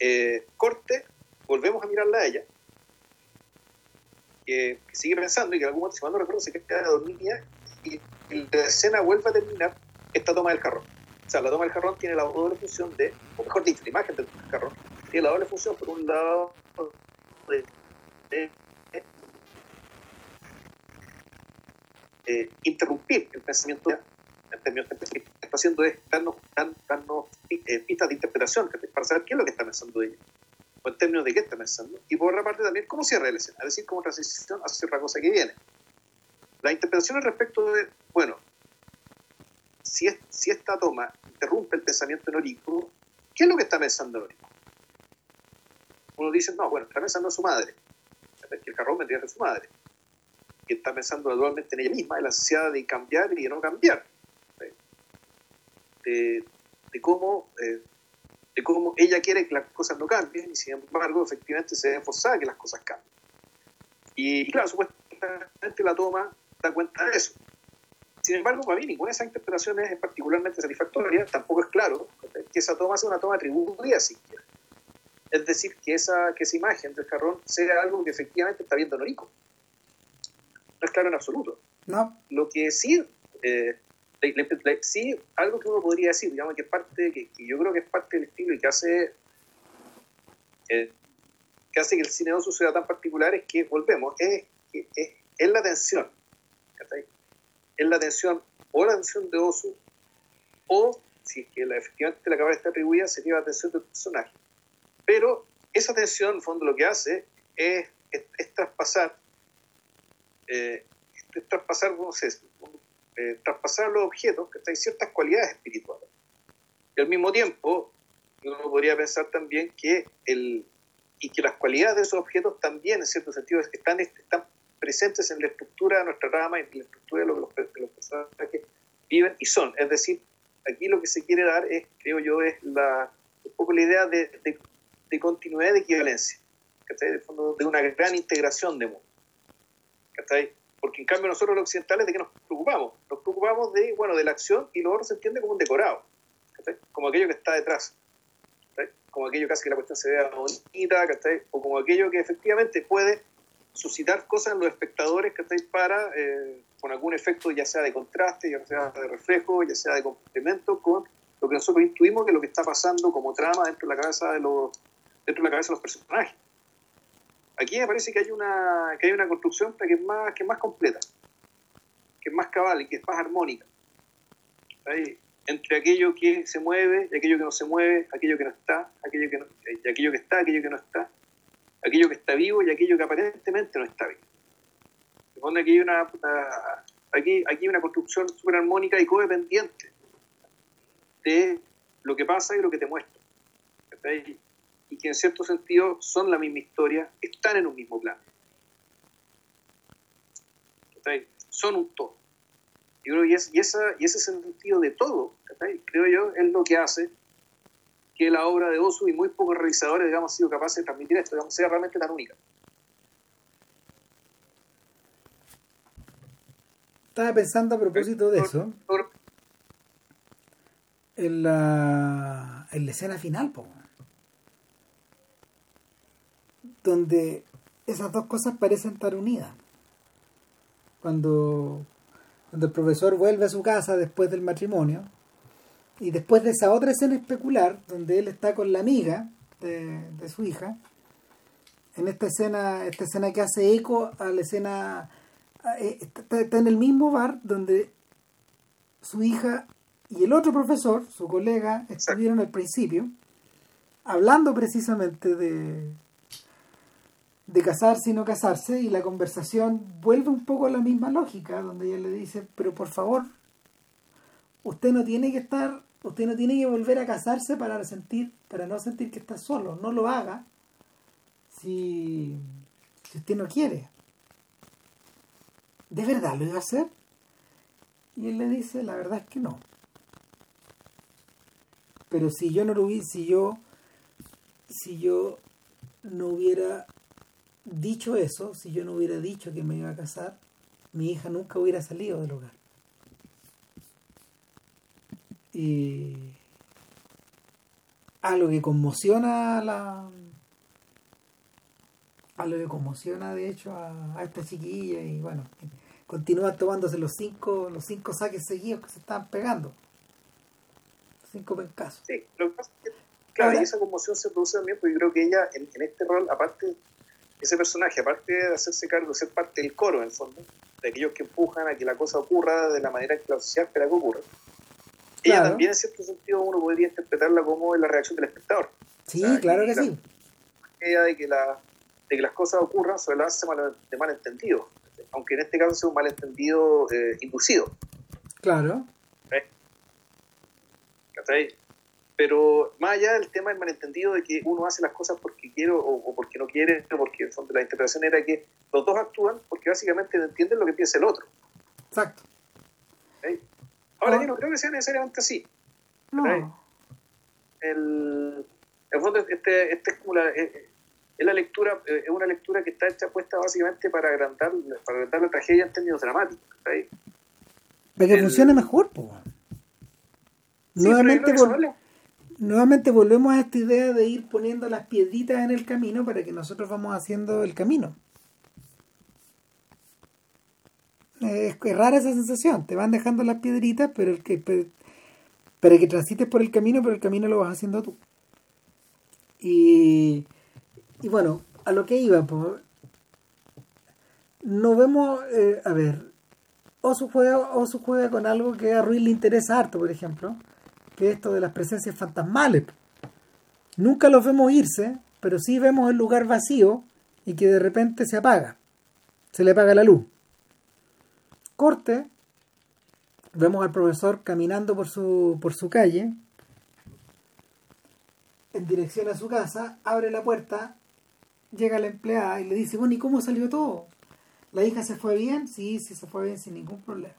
Eh, corte, volvemos a mirarla a ella, que, sigue pensando y que en algún momento, si mal no recuerdo, se queda dormida y, la escena vuelve a terminar esta toma del jarrón. O sea, la toma del jarrón tiene la doble función de, o mejor dicho, la imagen del jarrón, tiene la doble función, por un lado, de, interrumpir el pensamiento en términos que está haciendo es darnos, eh, pistas de interpretación para saber qué es lo que está pensando ella o en términos de qué está pensando y por otra parte también cómo cierra la escena es decir, cómo transición hacia otra cosa que viene la interpretación al respecto de, bueno si, es, si esta toma interrumpe el pensamiento enorico ¿qué es lo que está pensando enorico? Uno dice, no, bueno, está pensando en su madre el carro vendría de su madre que está pensando actualmente en ella misma, en la necesidad de cambiar y de no cambiar de, cómo, eh, de cómo ella quiere que las cosas no cambien y sin embargo efectivamente se ve forzada que las cosas cambien. Y, claro, supuestamente la toma da cuenta de eso. Sin embargo, para mí ninguna de esas interpretaciones es particularmente satisfactoria, tampoco es claro que esa toma sea una toma atribuida siquiera. Es decir, que esa, que esa imagen del jarrón sea algo que efectivamente está viendo Norico. No es claro en absoluto. No. Lo que sí eh, sí, algo que uno podría decir, digamos, que es parte, que, yo creo que es parte del estilo y que hace, eh, que hace que el cine oso sea tan particular es que, volvemos, es, es, es la tensión, Es la tensión, o la tensión de Osu, o, si es que la, efectivamente la cámara está atribuida, sería la tensión del personaje. Pero esa tensión, en el fondo, lo que hace es, traspasar, eh, traspasar, no sé, eh, traspasar los objetos, que hay ciertas cualidades espirituales. Y al mismo tiempo, uno podría pensar también que, el, y que las cualidades de esos objetos también, en cierto sentido, están, presentes en la estructura de nuestra rama en la estructura de lo que los, los personajes viven y son. Es decir, aquí lo que se quiere dar es, creo yo, es la, un poco la idea de, de, continuidad de equivalencia, de, fondo, de una gran integración de mundo. Porque en cambio nosotros los occidentales de qué nos preocupamos? Nos preocupamos de, bueno, de la acción y lo otro se entiende como un decorado, como aquello que está detrás, como aquello que hace que la cuestión se vea bonita, o como aquello que efectivamente puede suscitar cosas en los espectadores para, eh, con algún efecto ya sea de contraste, ya sea de reflejo, ya sea de complemento con lo que nosotros intuimos que es lo que está pasando como trama dentro de la cabeza de los, dentro de la cabeza de los personajes. Aquí me parece que hay una, que hay una construcción que es, más, que es más completa, que es más cabal y que es más armónica. Entre aquello que se mueve y aquello que no se mueve, aquello que no está, aquello que, no, y aquello que está, aquello que no está, aquello que está vivo y aquello que aparentemente no está vivo. aquí hay una, aquí, aquí hay una construcción súper armónica y codependiente de lo que pasa y lo que te muestra y que en cierto sentido son la misma historia, están en un mismo plano. Son un todo. y, y, esa, y ese sentido de todo, creo yo, es lo que hace que la obra de Osu y muy pocos realizadores, digamos, han sido capaces de transmitir esto, digamos, sea realmente tan única. Estaba pensando a propósito de eso. En la, en la escena final, po donde esas dos cosas parecen estar unidas. Cuando, cuando el profesor vuelve a su casa después del matrimonio Y después de esa otra escena especular, donde él está con la amiga de, su hija, en esta escena, esta escena que hace eco a la escena, eh, está, está en el mismo bar donde su hija y el otro profesor, su colega, estuvieron al principio, hablando precisamente de, de casarse y no casarse, y la conversación vuelve un poco a la misma lógica, donde ella le dice, pero por favor, usted no tiene que estar, usted no tiene que volver a casarse para sentir, para no sentir que está solo, no lo haga si, si usted no quiere. ¿De verdad lo iba a hacer? Y él le dice, la verdad es que no. Pero si yo no lo hubiera, si yo, si yo no hubiera dicho eso, si yo no hubiera dicho que me iba a casar, mi hija nunca hubiera salido del hogar. Y algo que conmociona a la a lo que conmociona de hecho a, a esta chiquilla y bueno continúa tomándose los cinco los cinco saques seguidos que se estaban pegando cinco pencazos sí lo que pasa es que claro Ahora, esa conmoción se produce también porque creo que ella en, en, este rol aparte ese personaje aparte de hacerse cargo de ser parte del coro en el fondo de aquellos que empujan a que la cosa ocurra de la manera que la sociedad espera que ocurra ella claro. también en cierto sentido uno podría interpretarla como la reacción del espectador sí o sea, claro que, que sí la idea de que la de que las cosas ocurran sobre la base de malentendido, aunque en este caso sea un malentendido eh, inducido. Claro. ¿Eh? Pero más allá del tema del malentendido de que uno hace las cosas porque quiere o, o porque no quiere, porque en fondo la interpretación era que los dos actúan porque básicamente entienden lo que piensa el otro. Exacto. ¿Eh? Ahora, yo no creo que sea necesariamente así. No. El, en fondo, este, este es como la, es la lectura eh, es una lectura que está hecha puesta básicamente para agrandar para agrandar la tragedia en términos dramáticos ¿sí? para que el, funcione mejor. Sí, nuevamente vol nuevamente volvemos a esta idea de ir poniendo las piedritas en el camino para que nosotros vamos haciendo el camino. Es, rara esa sensación te van dejando las piedritas pero el que para que transites por el camino pero el camino lo vas haciendo tú. Y y bueno, a lo que iba, pues, no vemos, eh, a ver, Osu juega, Osu juega con algo que a Ruiz le interesa harto, por ejemplo, que es esto de las presencias fantasmales. Nunca los vemos irse, pero sí vemos el lugar vacío y que de repente se apaga, se le apaga la luz. Corte, vemos al profesor caminando por su, por su calle, en dirección a su casa, abre la puerta llega la empleada y le dice, bueno, ¿y cómo salió todo? ¿La hija se fue bien? Sí, sí, se fue bien sin ningún problema.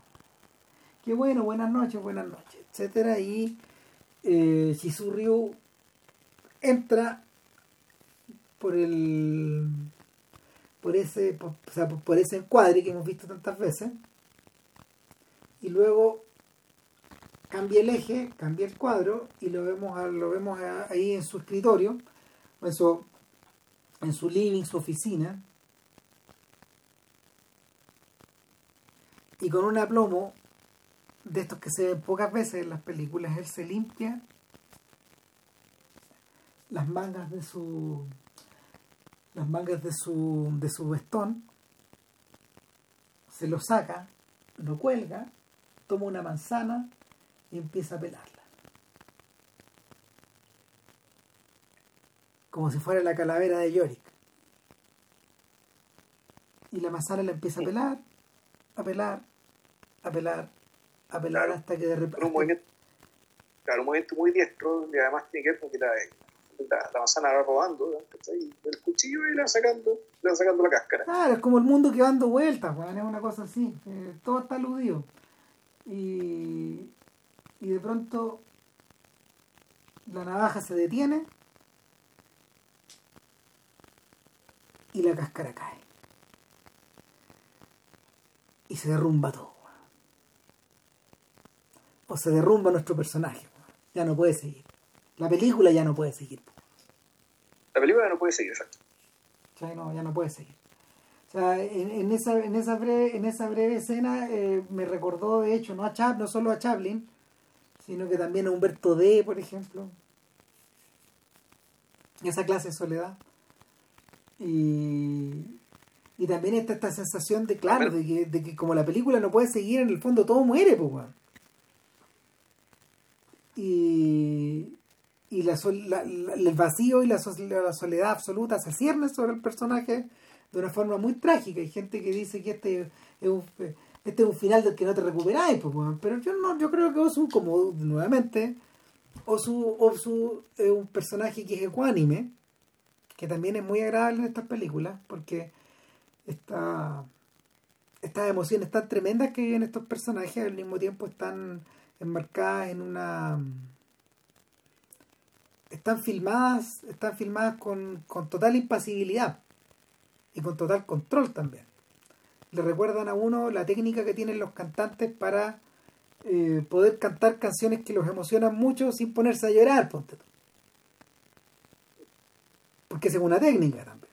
Qué bueno, buenas noches, buenas noches, etcétera. Y eh, Ryu entra por el por ese por, o sea, por ese encuadre que hemos visto tantas veces y luego cambia el eje, cambia el cuadro y lo vemos lo vemos ahí en su escritorio, eso en su living, su oficina, y con un aplomo de estos que se ven pocas veces en las películas, él se limpia las mangas de su las mangas de su de su vestón se lo saca lo cuelga toma una manzana y empieza a pelarla como si fuera la calavera de Yorick. Y la manzana la empieza a pelar, a pelar, a pelar, a pelar claro, hasta que de repente. Un movimiento, claro, un movimiento muy diestro y además tiene que ver con que la, la, la manzana va robando y el cuchillo y le va sacando, le va sacando la cáscara. Claro, es como el mundo que va dando vueltas, es una cosa así. Eh, todo está aludido. Y, y de pronto la navaja se detiene y la cáscara cae. Y se derrumba todo. O se derrumba nuestro personaje. Ya no puede seguir. La película ya no puede seguir. La película ya no puede seguir, exacto. Ya no, ya no puede seguir. O sea, en, en, esa, en, esa, breve, en esa breve escena eh, me recordó, de hecho, no, a Chap, no solo a Chaplin, sino que también a Humberto D, por ejemplo. Esa clase de soledad. Y, y también está esta sensación de, claro, de que, de que como la película no puede seguir, en el fondo todo muere, pues, weón. Y, y el vacío y la, soledad absoluta se cierne sobre el personaje de una forma muy trágica. Hay gente que dice que este es un, este final del que no te recuperáis, pues, pero yo no, yo creo que Osu, como nuevamente, Osu, Osu es un personaje que es ecuánime, que también es muy agradable en estas películas, porque está estas emociones tan tremendas que viven estos personajes al mismo tiempo están enmarcadas en una están filmadas están filmadas con, con total impasibilidad y con total control también. Le recuerdan a uno la técnica que tienen los cantantes para eh, poder cantar canciones que los emocionan mucho sin ponerse a llorar ponte porque es una técnica también.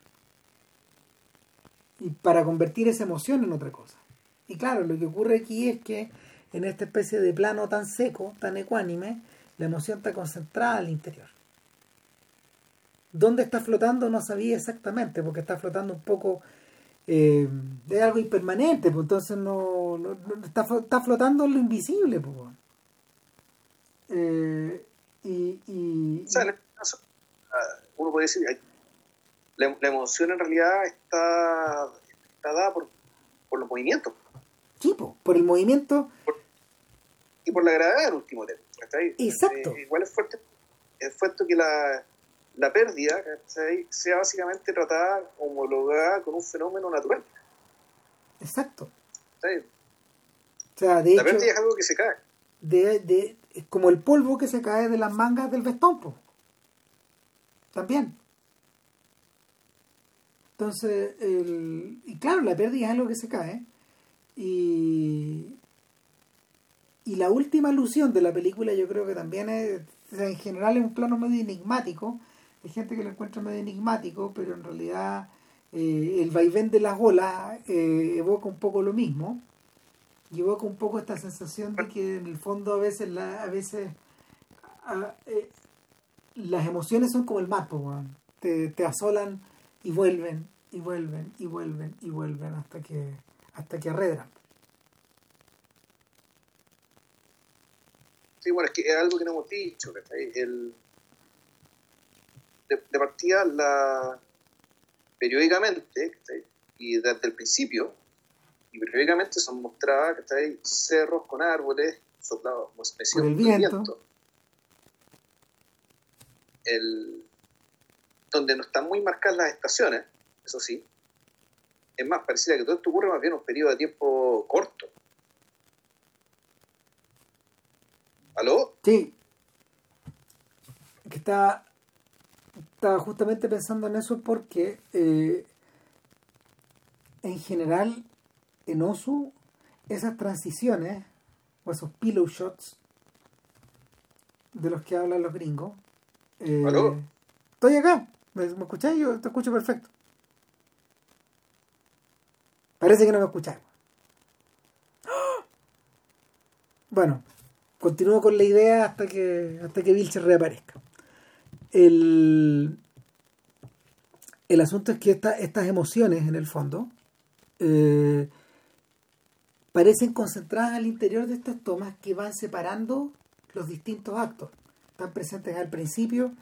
Y para convertir esa emoción en otra cosa. Y claro, lo que ocurre aquí es que en esta especie de plano tan seco, tan ecuánime, la emoción está concentrada al interior. ¿Dónde está flotando? No sabía exactamente, porque está flotando un poco eh, de algo impermanente, pues entonces no, está, está, flotando en lo invisible. Pues. Eh, y, y, uno puede decir, la, emoción en realidad está, está dada por, por los movimientos. Sí, por el movimiento. Y por la gravedad del último tema. Exacto. Eh, igual es fuerte, es fuerte que la, la pérdida sea básicamente tratada, homologada con un fenómeno natural. Exacto. O sea, de la pérdida es algo que se cae. De, de, es como el polvo que se cae de las mangas del vestón. También. Entonces, el, y claro, la pérdida es algo que se cae. Y, y la última alusión de la película yo creo que también es, en general es un plano medio enigmático. Hay gente que lo encuentra medio enigmático, pero en realidad eh, el vaivén de las olas eh, evoca un poco lo mismo. Y evoca un poco esta sensación de que en el fondo a veces, la, a veces eh, las emociones son como el mar, te, te asolan y vuelven y vuelven y vuelven y vuelven hasta que hasta que arredran. Bueno, es que es algo que no hemos dicho, El, de, partida, la, periódicamente, y desde el principio, y periódicamente son mostradas cerros con árboles soplados como especie de viento. El, donde no están muy marcadas las estaciones, eso sí. Es más, pareciera que todo esto ocurre más bien en un periodo de tiempo corto. ¿Aló? Sí. Que está, estaba justamente pensando en eso porque eh, en general en Osu esas transiciones o esos pillow shots de los que hablan los gringos. Eh, ¿Aló? Estoy acá. ¿Me, ¿Me escucháis? Yo te escucho perfecto. Parece que no me escucharon. Bueno, continúo con la idea hasta que hasta que se reaparezca. El, el asunto es que estas emociones, en el fondo, eh, parecen concentradas al interior de estas tomas que van separando los distintos actos. Están presentes al principio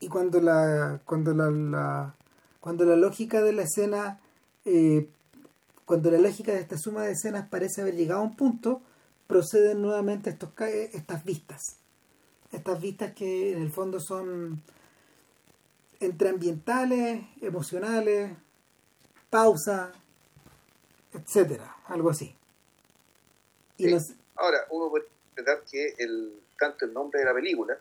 y cuando la, cuando la, cuando la lógica de la escena eh, cuando la lógica de esta suma de escenas parece haber llegado a un punto, proceden nuevamente estos, estas vistas. Estas vistas que en el fondo son entre ambientales, emocionales, pausa, etcétera, algo así. Y Ahora, uno puede interpretar que el, tanto el nombre de la película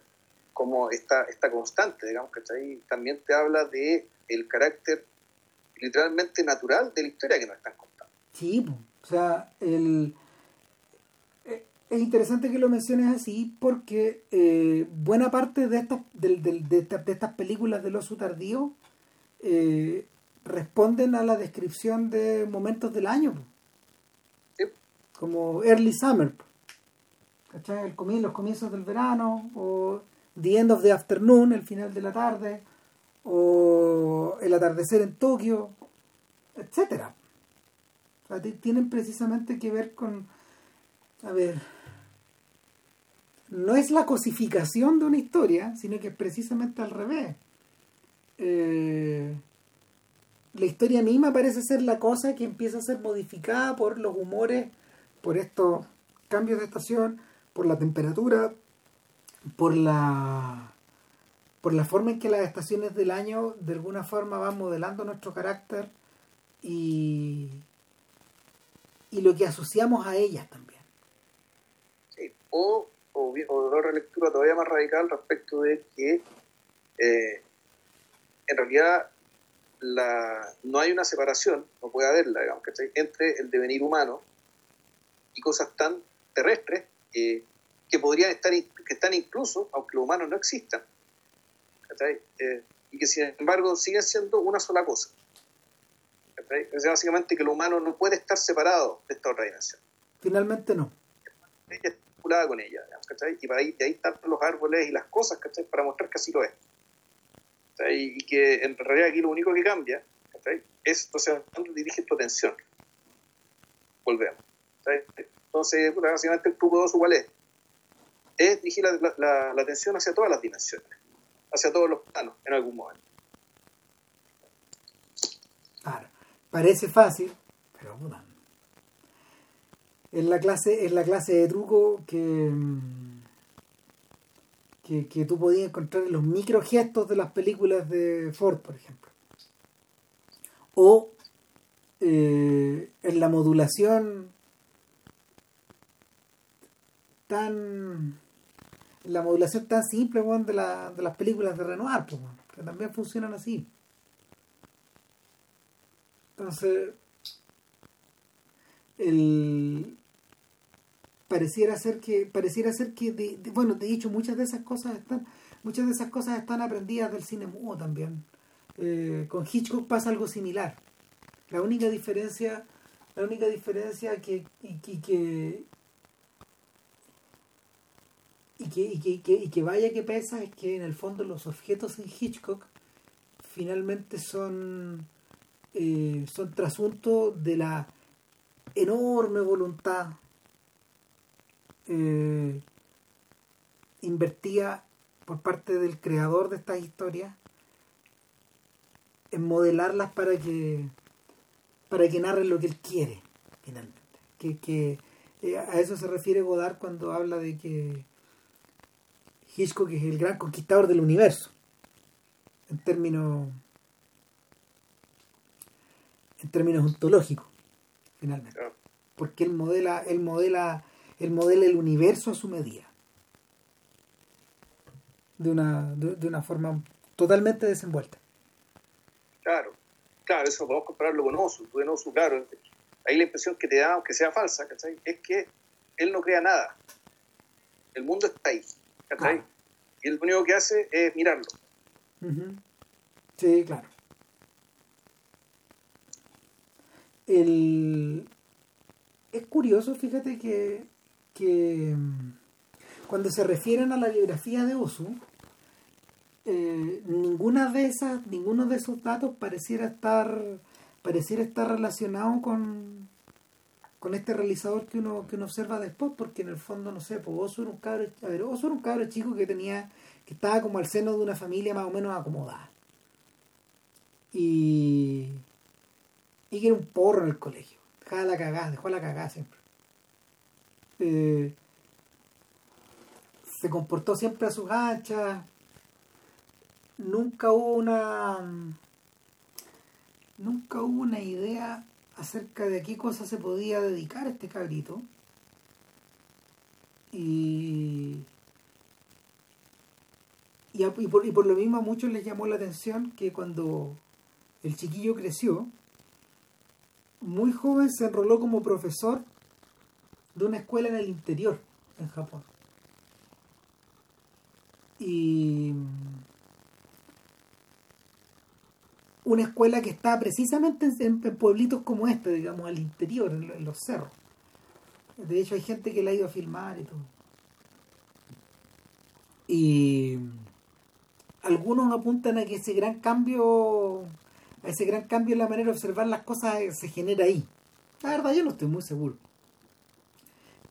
como esta, esta constante, digamos que está ahí, también te habla de el carácter literalmente natural de la historia que nos están contando. Sí, o sea, el, eh, es interesante que lo menciones así porque eh, buena parte de estas, de, de, estas películas del oso tardío eh, responden a la descripción de momentos del año. Como Early Summer. ¿cachai? El los comienzos del verano, o The End of the Afternoon, el final de la tarde, o el atardecer en Tokio, etcétera. tienen precisamente que ver con, a ver, no es la cosificación de una historia, sino que es precisamente al revés. Eh, la historia misma parece ser la cosa que empieza a ser modificada por los humores, por estos cambios de estación, por la temperatura, por la por la forma en que las estaciones del año de alguna forma van modelando nuestro carácter y, y lo que asociamos a ellas también. Sí, o, o, o otra lectura todavía más radical respecto de que eh, en realidad la, no hay una separación, no puede haberla, digamos, entre el devenir humano y cosas tan terrestres que podrían estar, que están incluso, aunque los humanos no existan, eh, y que sin embargo siguen siendo una sola cosa. Es básicamente que lo humano no puede estar separado de esta otra dimensión. Finalmente no. Está con ella, y para ahí, de ahí están los árboles y las cosas, para mostrar que así lo es. Y que en realidad aquí lo único que cambia es, entonces, cuando dirige tu atención. Volvemos. Entonces, básicamente el truco 2 igual es, es dirigir la, la, la atención hacia todas las dimensiones hacia todos los planos en algún momento. Parece fácil, pero puta. Es la clase, es la clase de truco que, que, que tú podías encontrar en los microgestos de las películas de Ford, por ejemplo. O eh, en la modulación tan la modulación tan simple de, la, de las películas de Renoir, pues, que también funcionan así. Entonces, el pareciera ser que pareciera ser que de, bueno de hecho muchas de esas cosas están muchas de esas cosas están aprendidas del cine mudo también. Eh, con Hitchcock pasa algo similar. La única diferencia la única diferencia que, que, y que, y que, y que, vaya que pesa es que en el fondo los objetos en Hitchcock finalmente son, eh, son trasunto de la enorme voluntad eh, invertida por parte del creador de estas historias en modelarlas para que para que narren lo que él quiere finalmente. Que, que eh, a eso se refiere Godard cuando habla de que Hitchcock es el gran conquistador del universo en términos en términos ontológicos finalmente. Porque él modela él modela él modela el universo a su medida. De una de, una forma totalmente desenvuelta. Claro claro eso podemos compararlo con Osu en Osu claro ahí la impresión que te da aunque sea falsa es que él no crea nada. El mundo está ahí y el único que hace es mirarlo. Sí, claro. El... Es curioso, fíjate que, que mm, cuando se refieren a la biografía de Osu, eh, ninguna de esas, ninguno de esos datos pareciera estar, pareciera estar relacionado con, con este realizador que uno, que uno observa después, porque en el fondo, no sé, pues Oso era un cabro, a ver, Oso era un cabro chico que tenía, que estaba como al seno de una familia más o menos acomodada. Y, y que era un porro en el colegio. Dejaba la cagada, dejó la cagada siempre. Eh, se comportó siempre a sus anchas. Nunca hubo una. Nunca hubo una idea acerca de a qué cosa se podía dedicar este cabrito. Y, y, por, y por lo mismo a muchos les llamó la atención que cuando el chiquillo creció, muy joven se enroló como profesor de una escuela en el interior, en Japón. Y una escuela que está precisamente en, pueblitos como este, digamos, al interior, en, los cerros. De hecho, hay gente que la ha ido a filmar y todo. Y algunos apuntan a que ese gran cambio, ese gran cambio en la manera de observar las cosas se genera ahí. La verdad yo no estoy muy seguro.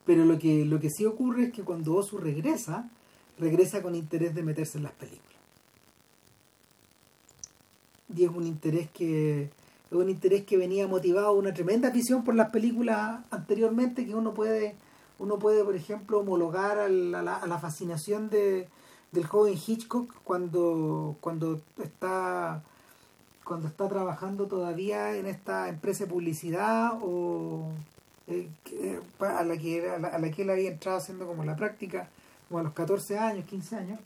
Pero lo que, lo que sí ocurre es que cuando Osu regresa, regresa con interés de meterse en las películas. Y es un interés que es un interés que venía motivado una tremenda afición por las películas anteriormente que uno puede uno puede por ejemplo homologar a la, a la fascinación de, del joven Hitchcock cuando cuando está cuando está trabajando todavía en esta empresa de publicidad o eh, a la que a la, que él había entrado haciendo como la práctica como a los 14 años 15 años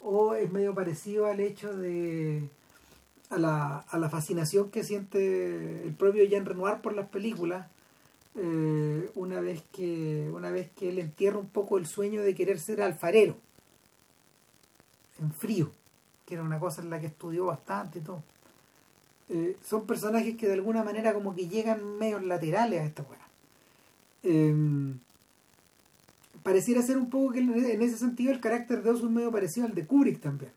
o es medio parecido al hecho de a la, a la fascinación que siente el propio Jean Renoir por las películas eh, una vez que una vez que él entierra un poco el sueño de querer ser alfarero en frío que era una cosa en la que estudió bastante y todo eh, son personajes que de alguna manera como que llegan medios laterales a esta weá em, pareciera ser un poco que en ese sentido el carácter de Oz es medio parecido al de Kubrick también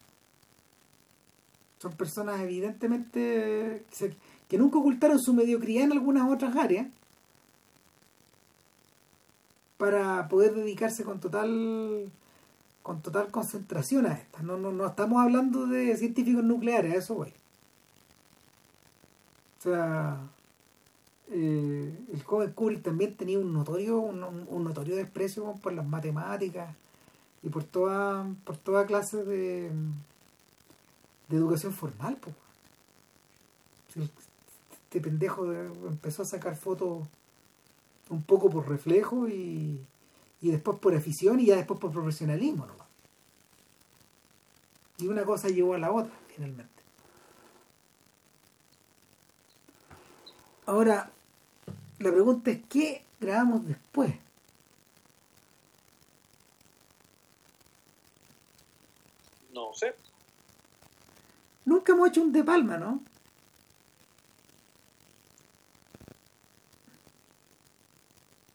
son personas evidentemente que, nunca ocultaron su mediocridad en algunas otras áreas para poder dedicarse con total con total concentración a estas. No, no, no estamos hablando de científicos nucleares, eso voy. O sea, eh, el joven Kubrick también tenía un notorio, un, notorio desprecio por las matemáticas y por toda, por toda clase de, de educación formal. pues Este pendejo empezó a sacar fotos un poco por reflejo y, y después por afición y ya después por profesionalismo nomás. Y una cosa llevó a la otra, finalmente. Ahora, la pregunta es, ¿qué grabamos después? No sé. Nunca hemos hecho un de palma, ¿no?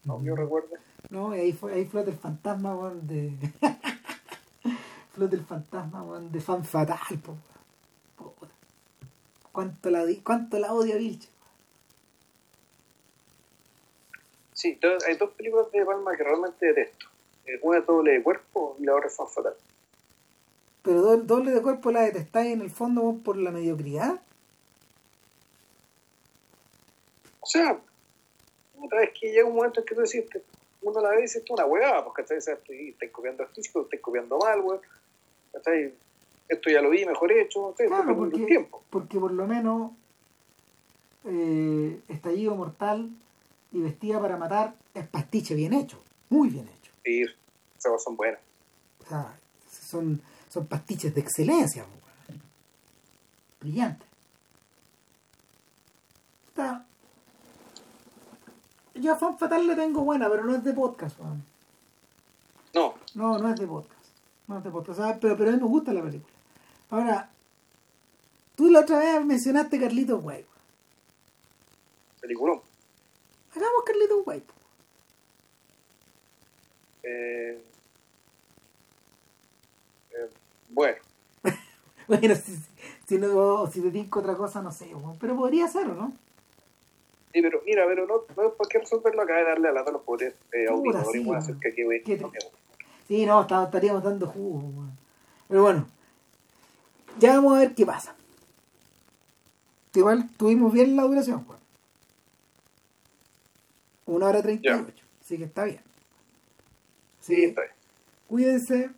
No, yo recuerdo. No, ahí, fue, ahí flota el fantasma, de... flota el fantasma, de fan fatal, po. ¿Cuánto la, cuánto la odio a Sí, hay dos películas de Palma que realmente detesto. Eh, una es doble de cuerpo y la otra es fan fatal. Pero doble de cuerpo la detestáis en el fondo por la mediocridad. O sea, otra vez que llega un momento en que tú decís, uno la ve y dices, esto es una huevada, porque estoy, estoy copiando el físico, estoy copiando mal, weón. Esto ya lo vi mejor hecho, estoy claro, porque, tiempo. Porque por lo menos eh, Estallido Mortal y Vestida para Matar es pastiche bien hecho, muy bien hecho. Sí, esas son buenas. O sea, son son pastiches de excelencia. Brillante. Está. Yo a Fan Fatal le tengo buena, pero no es de podcast. No. No, no es de podcast. No es de podcast. pero, pero a mí me gusta la película. Ahora, tú la otra vez mencionaste Carlitos Way. Peliculón. Hagamos Carlitos Way. Eh, eh, bueno. bueno, si, si, no, si te digo otra cosa, no sé, pero podría ser, ¿o no? Sí, pero mira, pero no, no ¿por qué resolverlo acá de darle a lata a los pobres eh, auditores sí, hacer que aquí, ¿Qué no Sí, no, estaríamos dando jugo, Pero bueno, ya vamos a ver qué pasa. Igual tuvimos bien la duración. Una hora treinta y ocho. Así que está bien. Sí, está bien. Cuídense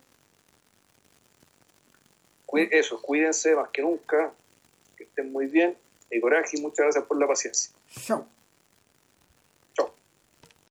eso, cuídense más que nunca, que estén muy bien y coraje y muchas gracias por la paciencia. Chao.